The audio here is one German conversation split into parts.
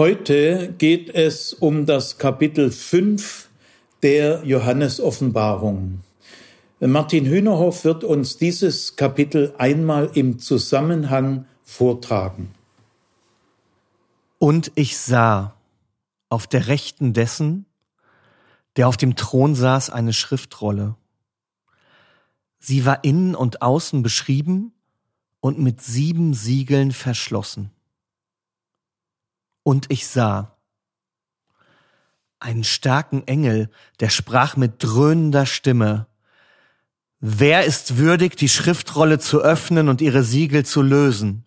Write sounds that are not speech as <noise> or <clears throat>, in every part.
Heute geht es um das Kapitel 5 der Johannesoffenbarung. Martin Hühnerhoff wird uns dieses Kapitel einmal im Zusammenhang vortragen. Und ich sah auf der Rechten dessen, der auf dem Thron saß, eine Schriftrolle. Sie war innen und außen beschrieben und mit sieben Siegeln verschlossen. Und ich sah einen starken Engel, der sprach mit dröhnender Stimme, Wer ist würdig, die Schriftrolle zu öffnen und ihre Siegel zu lösen?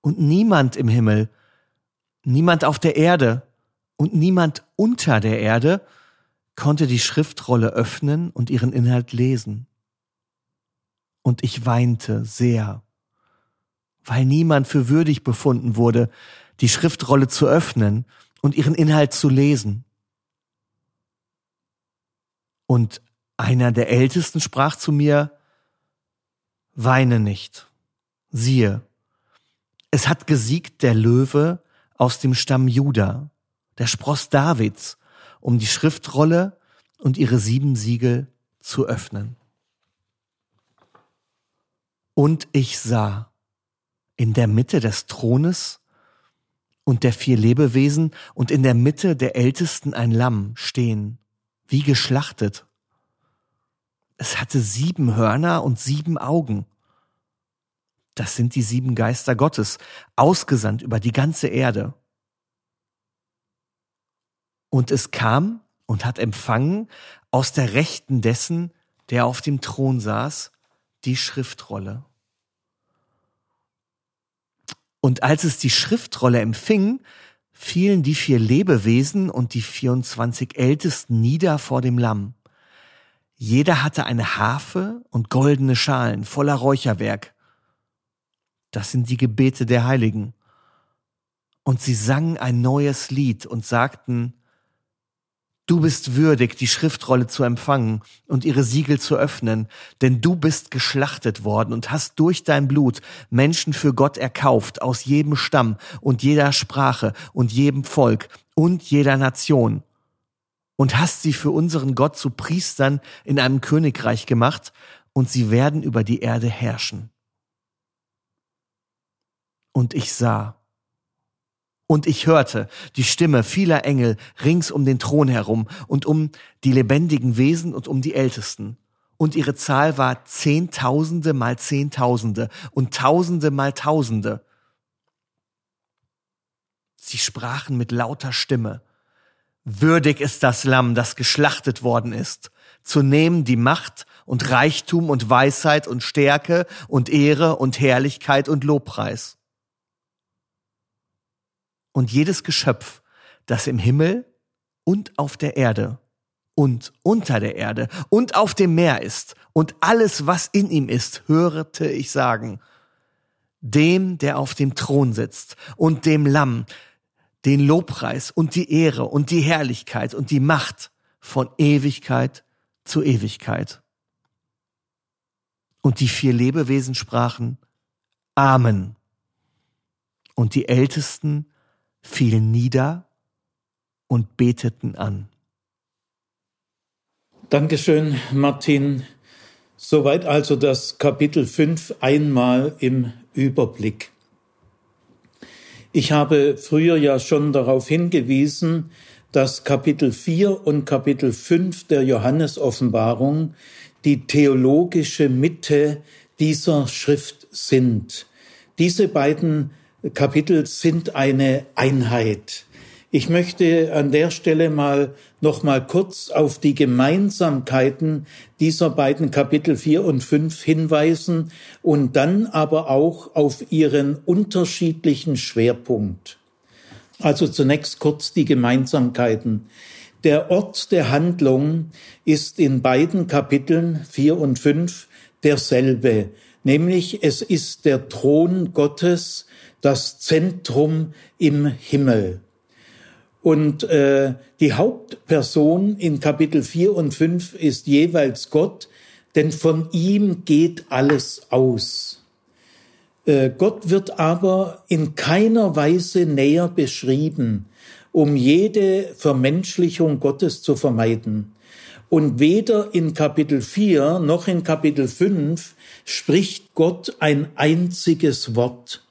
Und niemand im Himmel, niemand auf der Erde und niemand unter der Erde konnte die Schriftrolle öffnen und ihren Inhalt lesen. Und ich weinte sehr, weil niemand für würdig befunden wurde, die Schriftrolle zu öffnen und ihren Inhalt zu lesen. Und einer der Ältesten sprach zu mir, Weine nicht. Siehe, es hat gesiegt der Löwe aus dem Stamm Juda, der Spross Davids, um die Schriftrolle und ihre sieben Siegel zu öffnen. Und ich sah in der Mitte des Thrones und der vier Lebewesen und in der Mitte der Ältesten ein Lamm stehen, wie geschlachtet. Es hatte sieben Hörner und sieben Augen. Das sind die sieben Geister Gottes, ausgesandt über die ganze Erde. Und es kam und hat empfangen aus der Rechten dessen, der auf dem Thron saß, die Schriftrolle. Und als es die Schriftrolle empfing, fielen die vier Lebewesen und die 24 Ältesten nieder vor dem Lamm. Jeder hatte eine Harfe und goldene Schalen voller Räucherwerk. Das sind die Gebete der Heiligen. Und sie sangen ein neues Lied und sagten, Du bist würdig, die Schriftrolle zu empfangen und ihre Siegel zu öffnen, denn du bist geschlachtet worden und hast durch dein Blut Menschen für Gott erkauft aus jedem Stamm und jeder Sprache und jedem Volk und jeder Nation und hast sie für unseren Gott zu Priestern in einem Königreich gemacht und sie werden über die Erde herrschen. Und ich sah, und ich hörte die Stimme vieler Engel rings um den Thron herum und um die lebendigen Wesen und um die Ältesten. Und ihre Zahl war Zehntausende mal Zehntausende und Tausende mal Tausende. Sie sprachen mit lauter Stimme. Würdig ist das Lamm, das geschlachtet worden ist, zu nehmen die Macht und Reichtum und Weisheit und Stärke und Ehre und Herrlichkeit und Lobpreis und jedes Geschöpf, das im Himmel und auf der Erde und unter der Erde und auf dem Meer ist und alles, was in ihm ist, hörte ich sagen, dem, der auf dem Thron sitzt und dem Lamm, den Lobpreis und die Ehre und die Herrlichkeit und die Macht von Ewigkeit zu Ewigkeit. Und die vier Lebewesen sprachen Amen. Und die Ältesten fielen nieder und beteten an. Dankeschön, Martin. Soweit also das Kapitel 5 einmal im Überblick. Ich habe früher ja schon darauf hingewiesen, dass Kapitel 4 und Kapitel 5 der Johannesoffenbarung die theologische Mitte dieser Schrift sind. Diese beiden Kapitel sind eine Einheit. Ich möchte an der Stelle mal noch mal kurz auf die Gemeinsamkeiten dieser beiden Kapitel 4 und 5 hinweisen und dann aber auch auf ihren unterschiedlichen Schwerpunkt. Also zunächst kurz die Gemeinsamkeiten. Der Ort der Handlung ist in beiden Kapiteln 4 und 5 derselbe, nämlich es ist der Thron Gottes, das Zentrum im Himmel. Und äh, die Hauptperson in Kapitel 4 und 5 ist jeweils Gott, denn von ihm geht alles aus. Äh, Gott wird aber in keiner Weise näher beschrieben, um jede Vermenschlichung Gottes zu vermeiden. Und weder in Kapitel 4 noch in Kapitel 5 spricht Gott ein einziges Wort.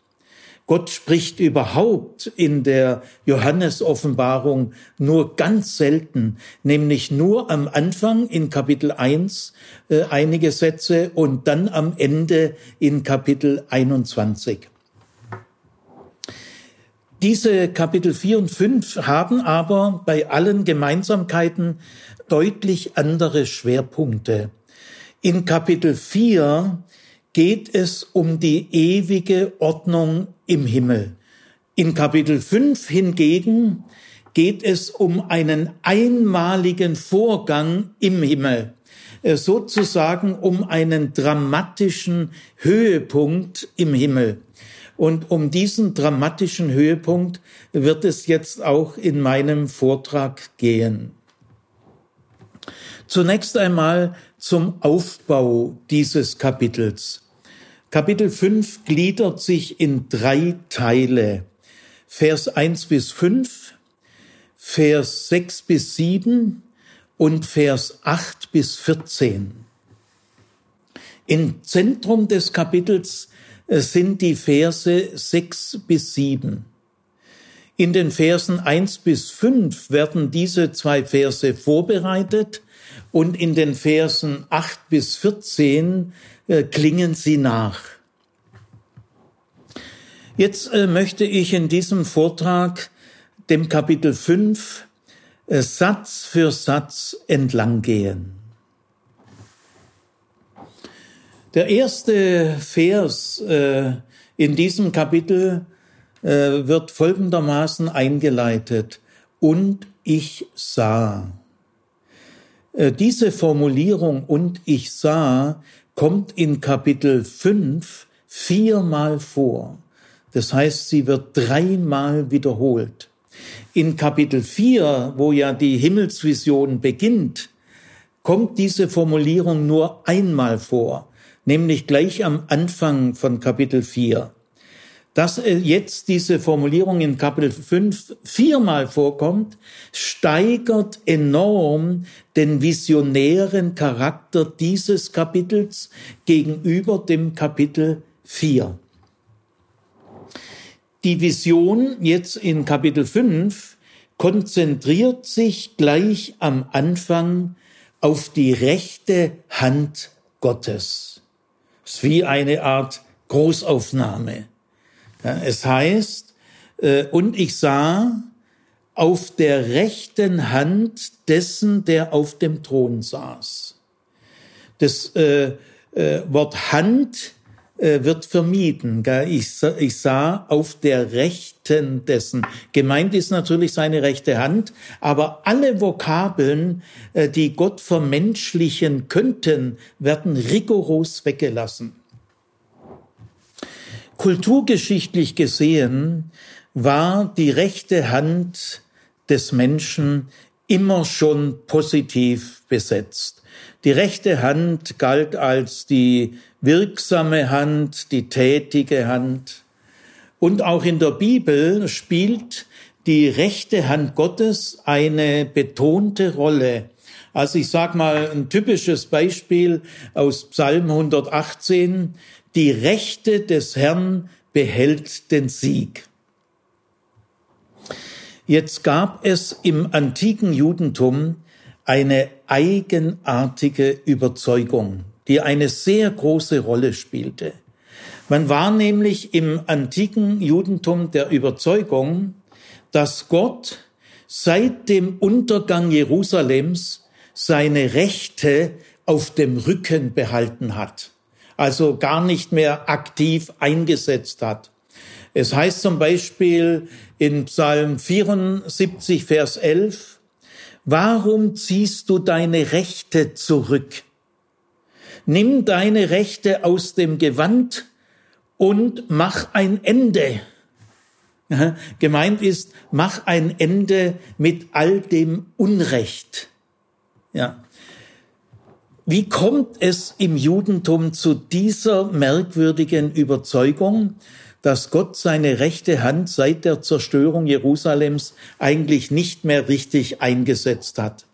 Gott spricht überhaupt in der Johannesoffenbarung nur ganz selten, nämlich nur am Anfang in Kapitel 1 äh, einige Sätze und dann am Ende in Kapitel 21. Diese Kapitel 4 und 5 haben aber bei allen Gemeinsamkeiten deutlich andere Schwerpunkte. In Kapitel 4 geht es um die ewige Ordnung im Himmel. In Kapitel 5 hingegen geht es um einen einmaligen Vorgang im Himmel, äh, sozusagen um einen dramatischen Höhepunkt im Himmel. Und um diesen dramatischen Höhepunkt wird es jetzt auch in meinem Vortrag gehen. Zunächst einmal zum Aufbau dieses Kapitels. Kapitel 5 gliedert sich in drei Teile. Vers 1 bis 5, Vers 6 bis 7 und Vers 8 bis 14. Im Zentrum des Kapitels äh, sind die Verse 6 bis 7. In den Versen 1 bis 5 werden diese zwei Verse vorbereitet und in den Versen 8 bis 14 äh, klingen sie nach. Jetzt äh, möchte ich in diesem Vortrag dem Kapitel 5 äh, Satz für Satz entlang gehen. Der erste Vers äh, in diesem Kapitel äh, wird folgendermaßen eingeleitet. Und ich sah. Äh, diese Formulierung und ich sah kommt in Kapitel 5 viermal vor. Das heißt, sie wird dreimal wiederholt. In Kapitel 4, wo ja die Himmelsvision beginnt, kommt diese Formulierung nur einmal vor, nämlich gleich am Anfang von Kapitel 4. Dass äh, jetzt diese Formulierung in Kapitel 5 viermal vorkommt, steigert enorm den visionären Charakter dieses Kapitels gegenüber dem Kapitel 4. Die Vision jetzt in Kapitel 5 konzentriert sich gleich am Anfang auf die rechte Hand Gottes. Es ist wie eine Art Großaufnahme. Ja, es heißt, äh, und ich sah auf der rechten Hand dessen, der auf dem Thron saß. Das äh, äh, Wort Hand äh, wird vermieden. Ich, ich sah auf der rechten dessen. Gemeint ist natürlich seine rechte Hand, aber alle Vokabeln, äh, die Gott vermenschlichen könnten, werden rigoros weggelassen. Kulturgeschichtlich gesehen war die rechte Hand des Menschen immer schon positiv besetzt. Die rechte Hand galt als die wirksame Hand, die tätige Hand. Und auch in der Bibel spielt die rechte Hand Gottes eine betonte Rolle. Also ich sage mal ein typisches Beispiel aus Psalm 118 die Rechte des Herrn behält den Sieg. Jetzt gab es im antiken Judentum eine eigenartige Überzeugung, die eine sehr große Rolle spielte. Man war nämlich im antiken Judentum der Überzeugung, dass Gott seit dem Untergang Jerusalems seine Rechte auf dem Rücken behalten hat also gar nicht mehr aktiv eingesetzt hat. Es heißt zum Beispiel in Psalm 74, Vers 11, Warum ziehst du deine Rechte zurück? Nimm deine Rechte aus dem Gewand und mach ein Ende. <laughs> Gemeint ist, mach ein Ende mit all dem Unrecht. Ja. Wie kommt es im Judentum zu dieser merkwürdigen Überzeugung, dass Gott seine rechte Hand seit der Zerstörung Jerusalems eigentlich nicht mehr richtig eingesetzt hat?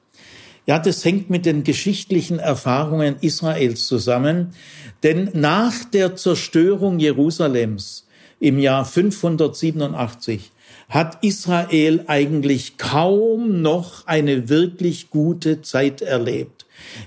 Ja, das hängt mit den geschichtlichen Erfahrungen Israels zusammen, denn nach der Zerstörung Jerusalems im Jahr 587 hat Israel eigentlich kaum noch eine wirklich gute Zeit erlebt.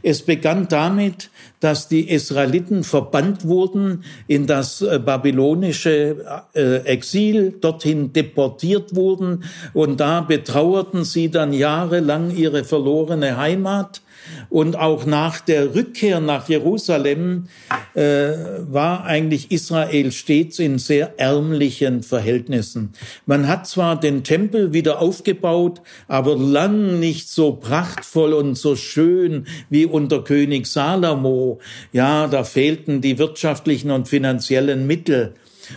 Es begann damit, dass die Israeliten verbannt wurden in das äh, babylonische äh, Exil, dorthin deportiert wurden. Und da betrauerten sie dann jahrelang ihre verlorene Heimat und auch nach der Rückkehr nach Jerusalem äh, war eigentlich Israel stets in sehr ärmlichen Verhältnissen. Man hat zwar den Tempel wieder aufgebaut, aber lang nicht so prachtvoll und so schön wie unter König Salomo. Ja, da fehlten die wirtschaftlichen und finanziellen Mittel.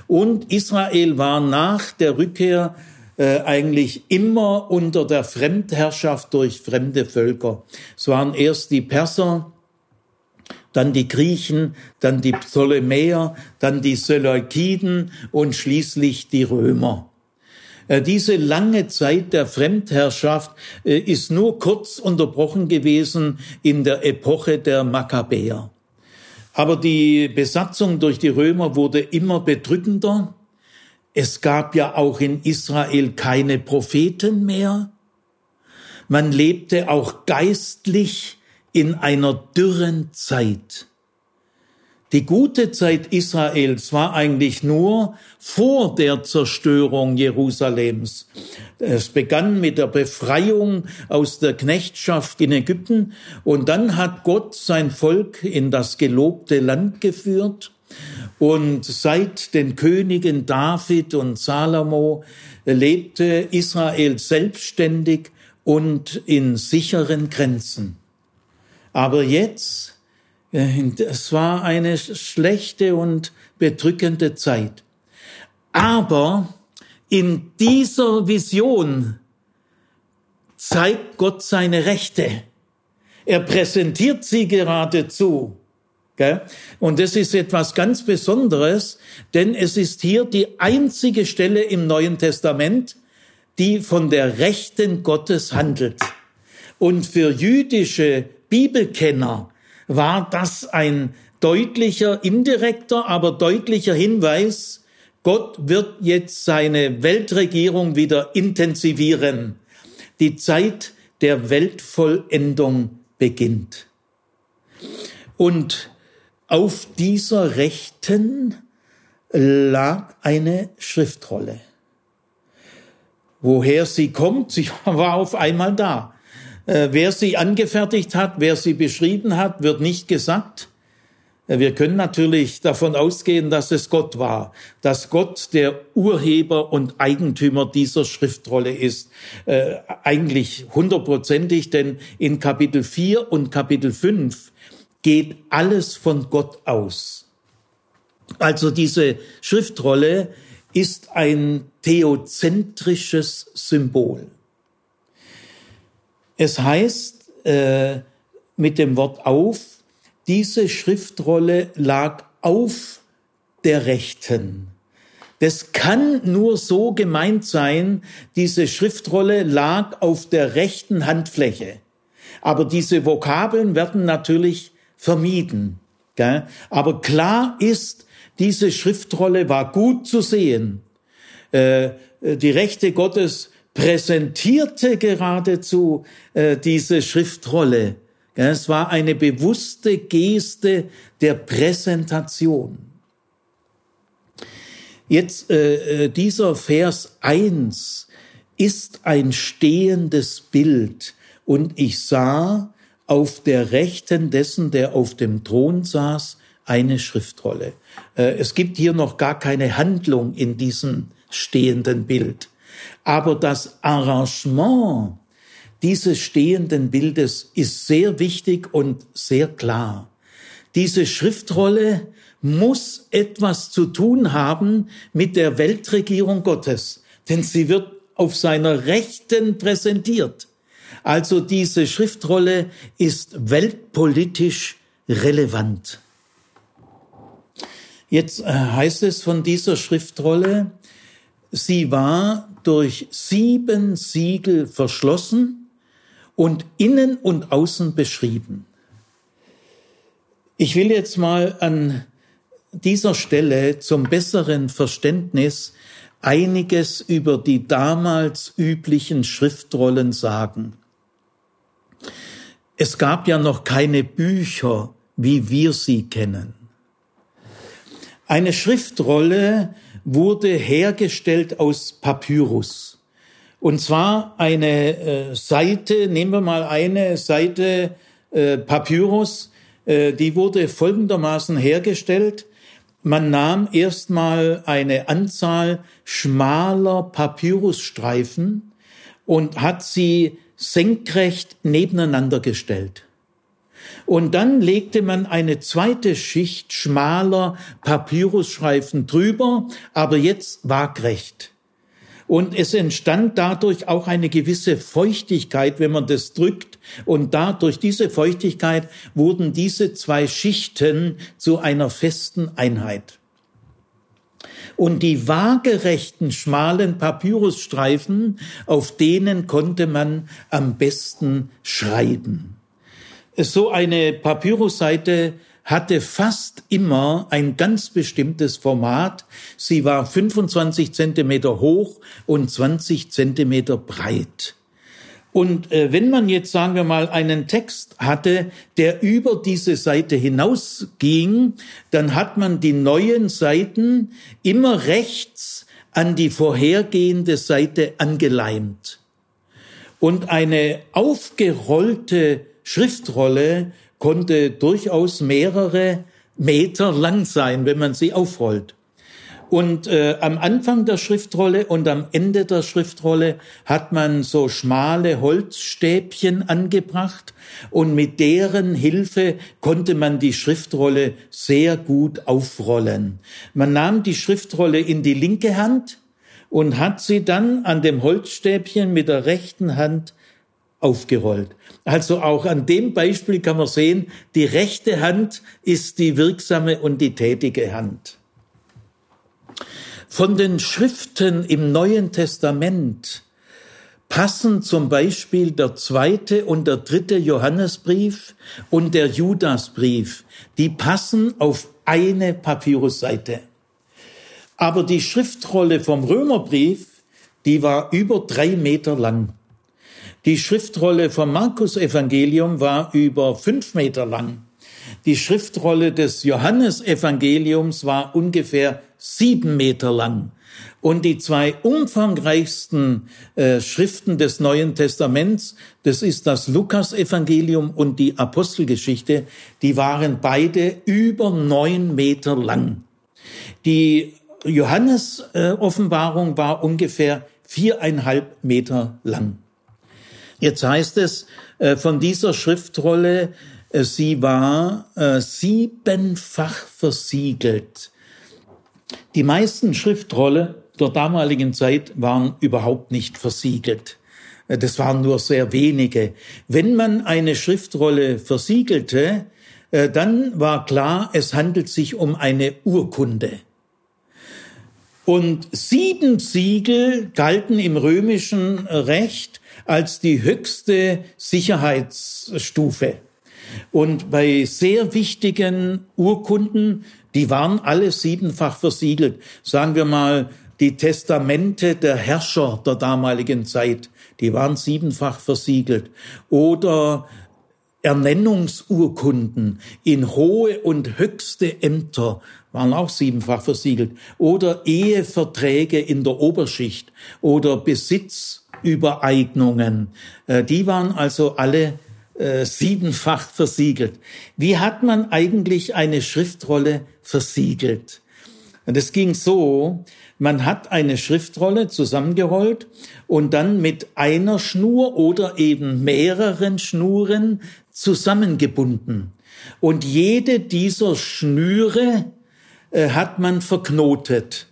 Und Israel war nach der Rückkehr äh, eigentlich immer unter der Fremdherrschaft durch fremde Völker. Es waren erst die Perser, dann die Griechen, dann die Ptolemäer, dann die Seleukiden und schließlich die Römer. Äh, diese lange Zeit der Fremdherrschaft äh, ist nur kurz unterbrochen gewesen in der Epoche der Makkabäer. Aber die Besatzung durch die Römer wurde immer bedrückender es gab ja auch in Israel keine Propheten mehr. Man lebte auch geistlich in einer dürren Zeit. Die gute Zeit Israels war eigentlich nur vor der Zerstörung Jerusalems. Es begann mit der Befreiung aus der Knechtschaft in Ägypten und dann hat Gott sein Volk in das gelobte Land geführt und seit den Königen David und Salomo lebte Israel selbstständig und in sicheren Grenzen. Aber jetzt, äh, es war eine schlechte und bedrückende Zeit. Aber in dieser Vision zeigt Gott seine Rechte. Er präsentiert sie geradezu. Und das ist etwas ganz Besonderes, denn es ist hier die einzige Stelle im Neuen Testament, die von der Rechten Gottes handelt. Und für jüdische Bibelkenner war das ein deutlicher, indirekter, aber deutlicher Hinweis, Gott wird jetzt seine Weltregierung wieder intensivieren. Die Zeit der Weltvollendung beginnt. Und auf dieser rechten lag eine Schriftrolle. Woher sie kommt, <laughs> sie war auf einmal da. Äh, wer sie angefertigt hat, wer sie beschrieben hat, wird nicht gesagt. Äh, wir können natürlich davon ausgehen, dass es Gott war, dass Gott der Urheber und Eigentümer dieser Schriftrolle ist. Äh, eigentlich hundertprozentig, denn in Kapitel 4 und Kapitel 5 geht alles von Gott aus. Also diese Schriftrolle ist ein theozentrisches Symbol. Es heißt äh, mit dem Wort auf, diese Schriftrolle lag auf der Rechten. Das kann nur so gemeint sein, diese Schriftrolle lag auf der rechten Handfläche. Aber diese Vokabeln werden natürlich vermieden. Gell? Aber klar ist, diese Schriftrolle war gut zu sehen. Äh, die Rechte Gottes präsentierte geradezu äh, diese Schriftrolle. Es war eine bewusste Geste der Präsentation. Jetzt äh, dieser Vers eins ist ein stehendes Bild und ich sah auf der Rechten dessen, der auf dem Thron saß, eine Schriftrolle. Äh, es gibt hier noch gar keine Handlung in diesem stehenden Bild. Aber das Arrangement dieses stehenden Bildes ist sehr wichtig und sehr klar. Diese Schriftrolle muss etwas zu tun haben mit der Weltregierung Gottes, denn sie wird auf seiner Rechten präsentiert. Also diese Schriftrolle ist weltpolitisch relevant. Jetzt äh, heißt es von dieser Schriftrolle, sie war durch sieben Siegel verschlossen und innen und außen beschrieben. Ich will jetzt mal an dieser Stelle zum besseren Verständnis einiges über die damals üblichen Schriftrollen sagen. Es gab ja noch keine Bücher, wie wir sie kennen. Eine Schriftrolle wurde hergestellt aus Papyrus. Und zwar eine äh, Seite, nehmen wir mal eine Seite äh, Papyrus, äh, die wurde folgendermaßen hergestellt. Man nahm erstmal eine Anzahl schmaler Papyrusstreifen und hat sie senkrecht nebeneinander gestellt. Und dann legte man eine zweite Schicht schmaler Papyrusstreifen drüber, aber jetzt waagrecht. Und es entstand dadurch auch eine gewisse Feuchtigkeit, wenn man das drückt. Und dadurch diese Feuchtigkeit wurden diese zwei Schichten zu einer festen Einheit. Und die waagerechten, schmalen Papyrusstreifen, auf denen konnte man am besten schreiben so eine Papyrusseite hatte fast immer ein ganz bestimmtes Format. Sie war 25 Zentimeter hoch und 20 Zentimeter breit. Und äh, wenn man jetzt, sagen wir mal, einen Text hatte, der über diese Seite hinausging, dann hat man die neuen Seiten immer rechts an die vorhergehende Seite angeleimt. Und eine aufgerollte Schriftrolle konnte durchaus mehrere Meter lang sein, wenn man sie aufrollt. Und äh, am Anfang der Schriftrolle und am Ende der Schriftrolle hat man so schmale Holzstäbchen angebracht und mit deren Hilfe konnte man die Schriftrolle sehr gut aufrollen. Man nahm die Schriftrolle in die linke Hand und hat sie dann an dem Holzstäbchen mit der rechten Hand aufgerollt. Also auch an dem Beispiel kann man sehen, die rechte Hand ist die wirksame und die tätige Hand. Von den Schriften im Neuen Testament passen zum Beispiel der zweite und der dritte Johannesbrief und der Judasbrief. Die passen auf eine Papyrusseite. Aber die Schriftrolle vom Römerbrief, die war über drei Meter lang. Die Schriftrolle vom Markus Evangelium war über fünf Meter lang. Die Schriftrolle des Johannesevangeliums war ungefähr sieben Meter lang. Und die zwei umfangreichsten äh, Schriften des Neuen Testaments, das ist das Lukasevangelium und die Apostelgeschichte, die waren beide über neun Meter lang. Die Johannes-Offenbarung äh, war ungefähr viereinhalb Meter lang. Jetzt heißt es äh, von dieser Schriftrolle, äh, sie war äh, siebenfach versiegelt. Die meisten Schriftrolle der damaligen Zeit waren überhaupt nicht versiegelt. Äh, das waren nur sehr wenige. Wenn man eine Schriftrolle versiegelte, äh, dann war klar, es handelt sich um eine Urkunde. Und sieben Siegel galten im römischen Recht als die höchste Sicherheitsstufe. Und bei sehr wichtigen Urkunden, die waren alle siebenfach versiegelt. Sagen wir mal, die Testamente der Herrscher der damaligen Zeit, die waren siebenfach versiegelt. Oder Ernennungsurkunden in hohe und höchste Ämter waren auch siebenfach versiegelt. Oder Eheverträge in der Oberschicht oder Besitz Übereignungen. Äh, die waren also alle äh, siebenfach versiegelt. Wie hat man eigentlich eine Schriftrolle versiegelt? Und es ging so, man hat eine Schriftrolle zusammengerollt und dann mit einer Schnur oder eben mehreren Schnuren zusammengebunden. Und jede dieser Schnüre äh, hat man verknotet.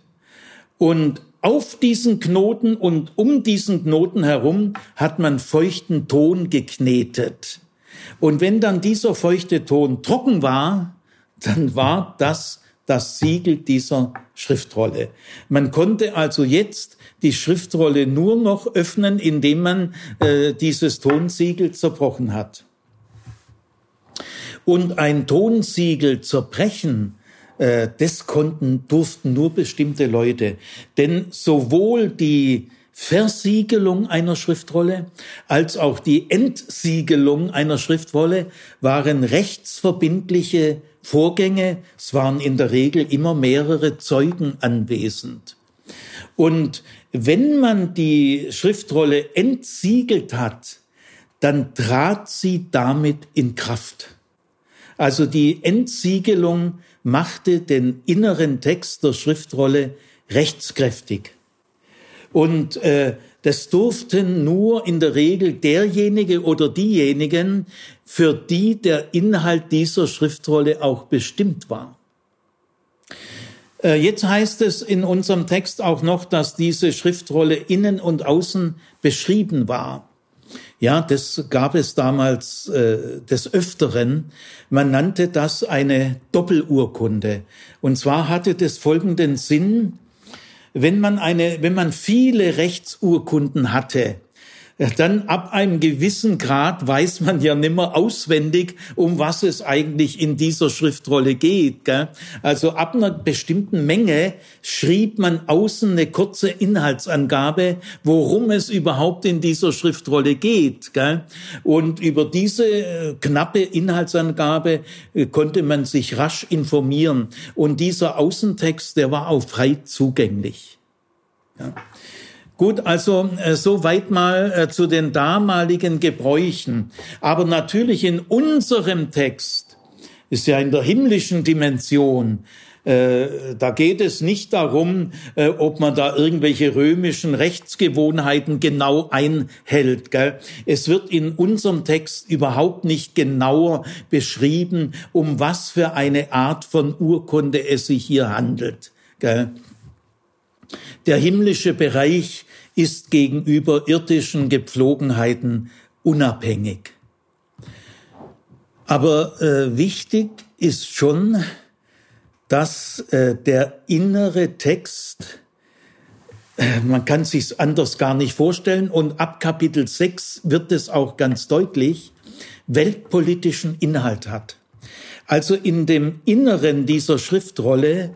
Und auf diesen Knoten und um diesen Knoten herum hat man feuchten Ton geknetet. Und wenn dann dieser feuchte Ton trocken war, dann war das das Siegel dieser Schriftrolle. Man konnte also jetzt die Schriftrolle nur noch öffnen, indem man äh, dieses Tonsiegel zerbrochen hat. Und ein Tonsiegel zerbrechen, das konnten, durften nur bestimmte Leute. Denn sowohl die Versiegelung einer Schriftrolle als auch die Entsiegelung einer Schriftrolle waren rechtsverbindliche Vorgänge. Es waren in der Regel immer mehrere Zeugen anwesend. Und wenn man die Schriftrolle entsiegelt hat, dann trat sie damit in Kraft. Also die Entsiegelung machte den inneren Text der Schriftrolle rechtskräftig. Und äh, das durften nur in der Regel derjenige oder diejenigen, für die der Inhalt dieser Schriftrolle auch bestimmt war. Äh, jetzt heißt es in unserem Text auch noch, dass diese Schriftrolle innen und außen beschrieben war. Ja, das gab es damals äh, des Öfteren. Man nannte das eine Doppelurkunde. Und zwar hatte das folgenden Sinn, wenn man eine, wenn man viele Rechtsurkunden hatte, dann ab einem gewissen Grad weiß man ja nimmer auswendig, um was es eigentlich in dieser Schriftrolle geht. Gell? Also ab einer bestimmten Menge schrieb man außen eine kurze Inhaltsangabe, worum es überhaupt in dieser Schriftrolle geht. Gell? Und über diese äh, knappe Inhaltsangabe äh, konnte man sich rasch informieren. Und dieser Außentext, der war auch frei zugänglich. Ja. Gut, also äh, soweit mal äh, zu den damaligen Gebräuchen. Aber natürlich in unserem Text ist ja in der himmlischen Dimension. Äh, da geht es nicht darum, äh, ob man da irgendwelche römischen Rechtsgewohnheiten genau einhält. Gell? Es wird in unserem Text überhaupt nicht genauer beschrieben, um was für eine Art von Urkunde es sich hier handelt. Gell? Der himmlische Bereich ist gegenüber irdischen Gepflogenheiten unabhängig. Aber äh, wichtig ist schon, dass äh, der innere Text, äh, man kann sich anders gar nicht vorstellen, und ab Kapitel 6 wird es auch ganz deutlich, weltpolitischen Inhalt hat. Also in dem Inneren dieser Schriftrolle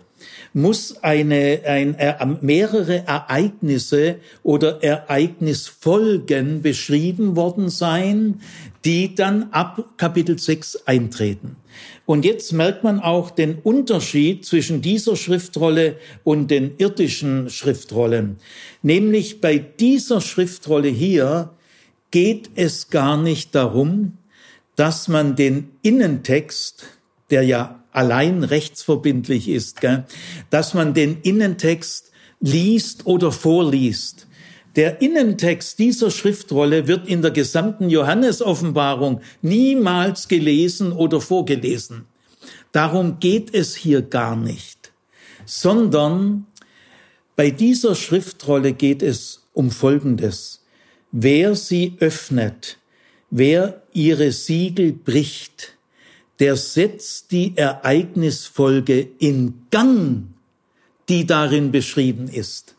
muss eine, ein, mehrere Ereignisse oder Ereignisfolgen beschrieben worden sein, die dann ab Kapitel 6 eintreten. Und jetzt merkt man auch den Unterschied zwischen dieser Schriftrolle und den irdischen Schriftrollen. Nämlich bei dieser Schriftrolle hier geht es gar nicht darum, dass man den Innentext, der ja allein rechtsverbindlich ist, gell? dass man den Innentext liest oder vorliest. Der Innentext dieser Schriftrolle wird in der gesamten Johannesoffenbarung niemals gelesen oder vorgelesen. Darum geht es hier gar nicht, sondern bei dieser Schriftrolle geht es um Folgendes. Wer sie öffnet, wer ihre Siegel bricht, der setzt die Ereignisfolge in Gang, die darin beschrieben ist.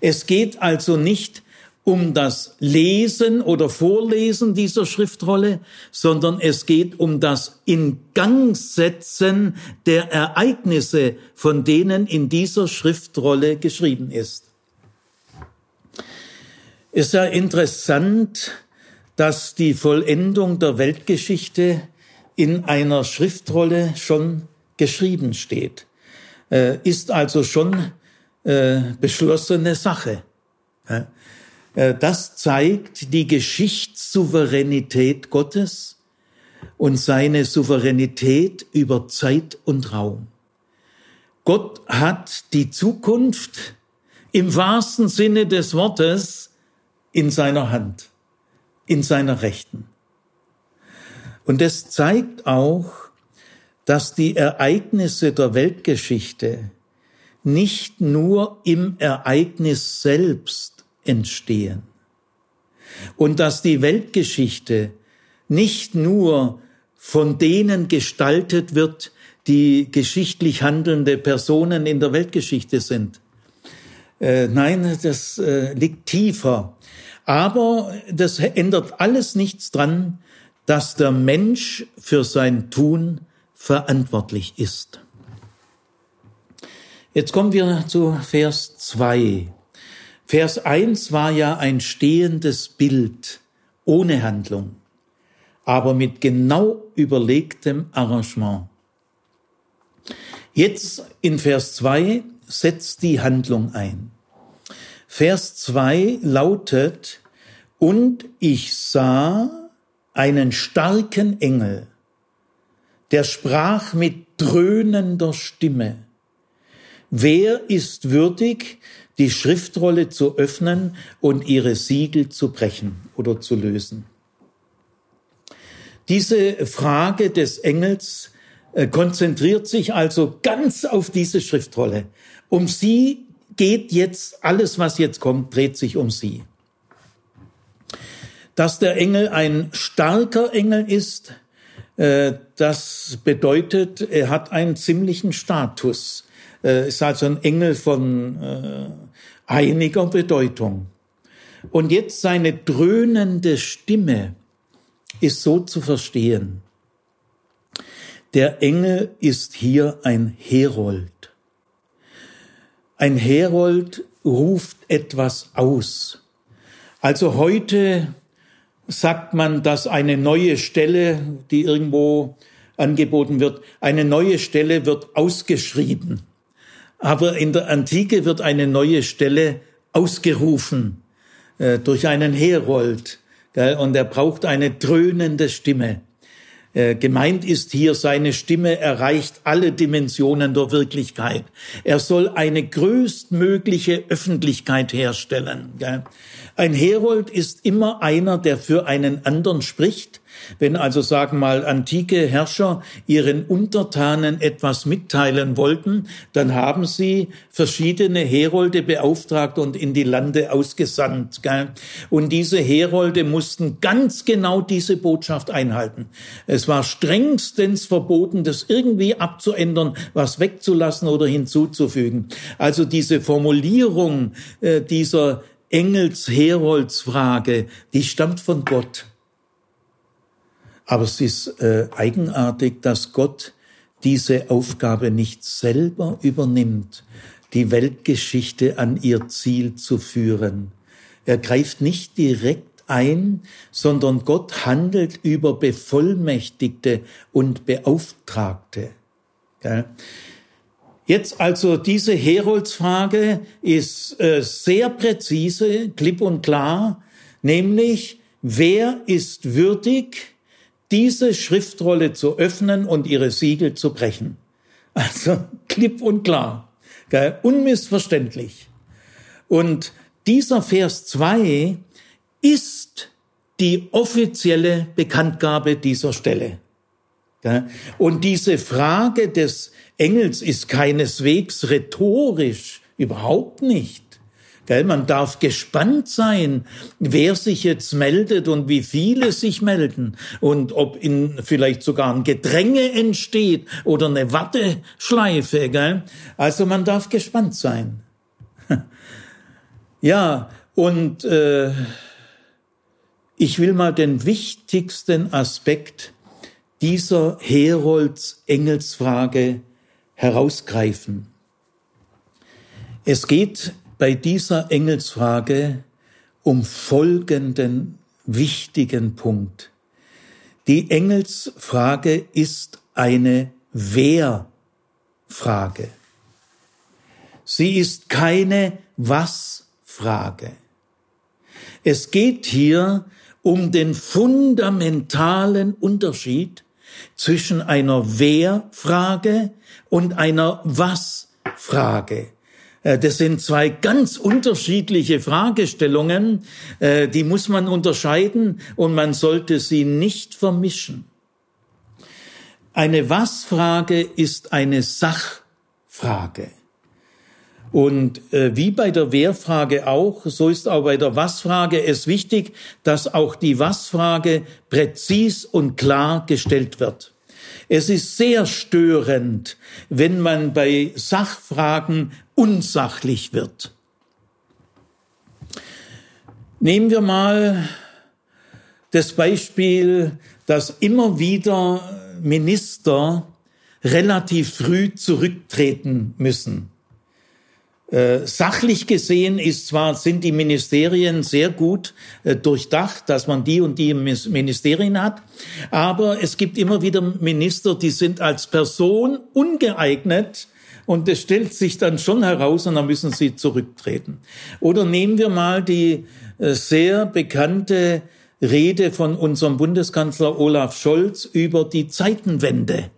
Es geht also nicht um das Lesen oder Vorlesen dieser Schriftrolle, sondern es geht um das Ingangsetzen der Ereignisse, von denen in dieser Schriftrolle geschrieben ist. Ist ja interessant, dass die Vollendung der Weltgeschichte in einer Schriftrolle schon geschrieben steht. Äh, ist also schon äh, beschlossene Sache. Äh, das zeigt die Geschichtssouveränität Gottes und seine Souveränität über Zeit und Raum. Gott hat die Zukunft im wahrsten Sinne des Wortes in seiner Hand, in seiner Rechten. Und es zeigt auch, dass die Ereignisse der Weltgeschichte nicht nur im Ereignis selbst entstehen und dass die Weltgeschichte nicht nur von denen gestaltet wird, die geschichtlich handelnde Personen in der Weltgeschichte sind. Äh, nein, das äh, liegt tiefer. Aber das ändert alles nichts dran, dass der Mensch für sein Tun verantwortlich ist. Jetzt kommen wir zu Vers 2. Vers 1 war ja ein stehendes Bild ohne Handlung, aber mit genau überlegtem Arrangement. Jetzt in Vers 2 setzt die Handlung ein. Vers 2 lautet, und ich sah einen starken Engel, der sprach mit dröhnender Stimme. Wer ist würdig, die Schriftrolle zu öffnen und ihre Siegel zu brechen oder zu lösen? Diese Frage des Engels äh, konzentriert sich also ganz auf diese Schriftrolle. Um sie geht jetzt, alles was jetzt kommt, dreht sich um sie. Dass der Engel ein starker Engel ist, äh, das bedeutet, er hat einen ziemlichen Status. Äh, ist also ein Engel von einiger Bedeutung. Und jetzt seine dröhnende Stimme ist so zu verstehen. Der Engel ist hier ein Herold. Ein Herold ruft etwas aus. Also heute sagt man, dass eine neue Stelle, die irgendwo angeboten wird, eine neue Stelle wird ausgeschrieben. Aber in der Antike wird eine neue Stelle ausgerufen äh, durch einen Herold. Gell? Und er braucht eine dröhnende Stimme. Äh, gemeint ist hier, seine Stimme erreicht alle Dimensionen der Wirklichkeit. Er soll eine größtmögliche Öffentlichkeit herstellen. Ein Herold ist immer einer, der für einen anderen spricht, wenn also, sagen mal, antike Herrscher ihren Untertanen etwas mitteilen wollten, dann haben sie verschiedene Herolde beauftragt und in die Lande ausgesandt. Und diese Herolde mussten ganz genau diese Botschaft einhalten. Es war strengstens verboten, das irgendwie abzuändern, was wegzulassen oder hinzuzufügen. Also diese Formulierung äh, dieser Engels-Heroldsfrage, die stammt von Gott. Aber es ist äh, eigenartig, dass Gott diese Aufgabe nicht selber übernimmt, die Weltgeschichte an ihr Ziel zu führen. Er greift nicht direkt ein, sondern Gott handelt über Bevollmächtigte und Beauftragte. Jetzt also diese Heroldsfrage ist äh, sehr präzise, klipp und klar, nämlich wer ist würdig, diese Schriftrolle zu öffnen und ihre Siegel zu brechen. Also <laughs> klipp und klar, gell? unmissverständlich. Und dieser Vers 2 ist die offizielle Bekanntgabe dieser Stelle. Und diese Frage des Engels ist keineswegs rhetorisch, überhaupt nicht. Gell, man darf gespannt sein, wer sich jetzt meldet und wie viele sich melden und ob in vielleicht sogar ein Gedränge entsteht oder eine Watteschleife. Gell? Also man darf gespannt sein. <laughs> ja, und äh, ich will mal den wichtigsten Aspekt dieser Herolds-Engelsfrage herausgreifen. Es geht bei dieser Engelsfrage um folgenden wichtigen Punkt. Die Engelsfrage ist eine Wer-Frage. Sie ist keine Was-Frage. Es geht hier um den fundamentalen Unterschied zwischen einer Wer-Frage und einer Was-Frage. Äh, das sind zwei ganz unterschiedliche Fragestellungen, äh, die muss man unterscheiden und man sollte sie nicht vermischen. Eine Was-Frage ist eine Sachfrage. Und äh, wie bei der Wer-Frage auch, so ist auch bei der Was-Frage es wichtig, dass auch die Was-Frage präzis und klar gestellt wird. Es ist sehr störend, wenn man bei Sachfragen unsachlich wird. Nehmen wir mal das Beispiel, dass immer wieder Minister relativ früh zurücktreten müssen. Äh, sachlich gesehen ist zwar, sind die Ministerien sehr gut äh, durchdacht, dass man die und die Ministerien hat, aber es gibt immer wieder Minister, die sind als Person ungeeignet und es stellt sich dann schon heraus und dann müssen sie zurücktreten. Oder nehmen wir mal die äh, sehr bekannte Rede von unserem Bundeskanzler Olaf Scholz über die Zeitenwende.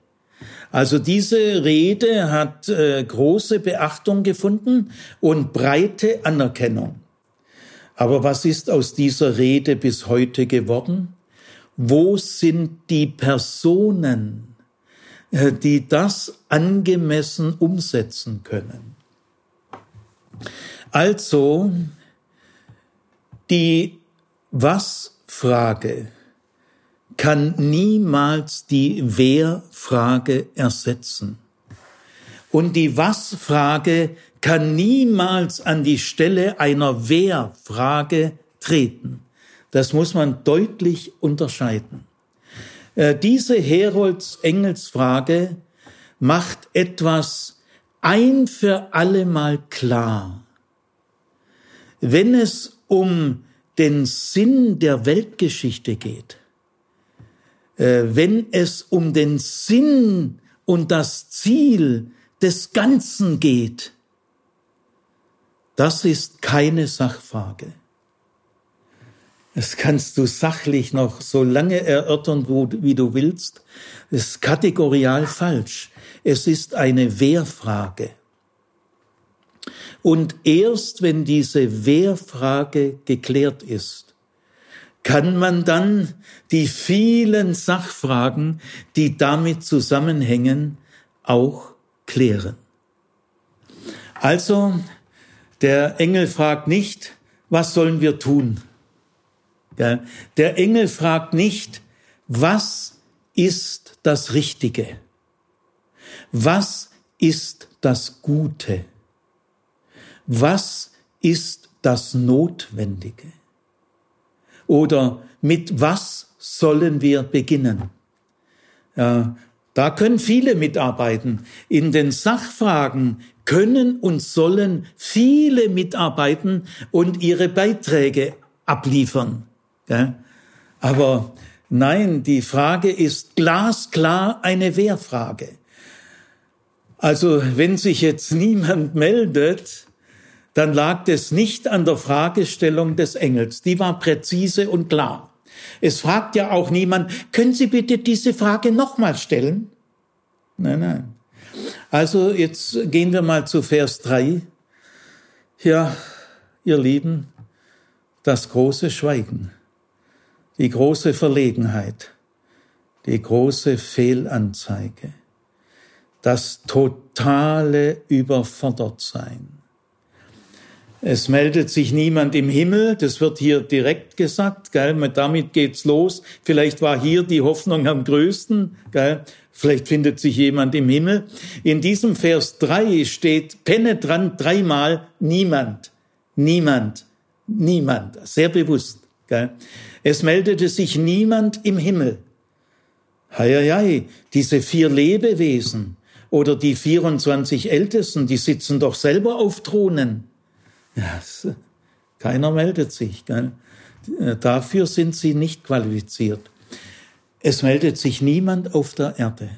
Also diese Rede hat äh, große Beachtung gefunden und breite Anerkennung. Aber was ist aus dieser Rede bis heute geworden? Wo sind die Personen, äh, die das angemessen umsetzen können? Also die Was-Frage kann niemals die Wer-Frage ersetzen. Und die Was-Frage kann niemals an die Stelle einer Wer-Frage treten. Das muss man deutlich unterscheiden. Äh, diese Herolds-Engels-Frage macht etwas ein für allemal klar. Wenn es um den Sinn der Weltgeschichte geht, wenn es um den Sinn und das Ziel des Ganzen geht, das ist keine Sachfrage. Das kannst du sachlich noch so lange erörtern, wie du willst. Das ist kategorial falsch. Es ist eine Wehrfrage. Und erst wenn diese Wehrfrage geklärt ist, kann man dann die vielen Sachfragen, die damit zusammenhängen, auch klären. Also, der Engel fragt nicht, was sollen wir tun? Der Engel fragt nicht, was ist das Richtige? Was ist das Gute? Was ist das Notwendige? Oder mit was sollen wir beginnen? Ja, da können viele mitarbeiten. In den Sachfragen können und sollen viele mitarbeiten und ihre Beiträge abliefern. Ja? Aber nein, die Frage ist glasklar eine Wehrfrage. Also wenn sich jetzt niemand meldet, dann lag es nicht an der Fragestellung des Engels. Die war präzise und klar. Es fragt ja auch niemand, können Sie bitte diese Frage nochmal stellen? Nein, nein. Also jetzt gehen wir mal zu Vers 3. Ja, ihr Lieben, das große Schweigen, die große Verlegenheit, die große Fehlanzeige, das totale Überfordertsein es meldet sich niemand im Himmel, das wird hier direkt gesagt, gell? damit geht's los. Vielleicht war hier die Hoffnung am größten, gell? vielleicht findet sich jemand im Himmel. In diesem Vers 3 steht penetrant dreimal niemand, niemand, niemand, sehr bewusst. Gell? Es meldete sich niemand im Himmel. Heieiei, diese vier Lebewesen oder die 24 Ältesten, die sitzen doch selber auf Thronen. Ja, keiner meldet sich. Gell? Dafür sind sie nicht qualifiziert. Es meldet sich niemand auf der Erde.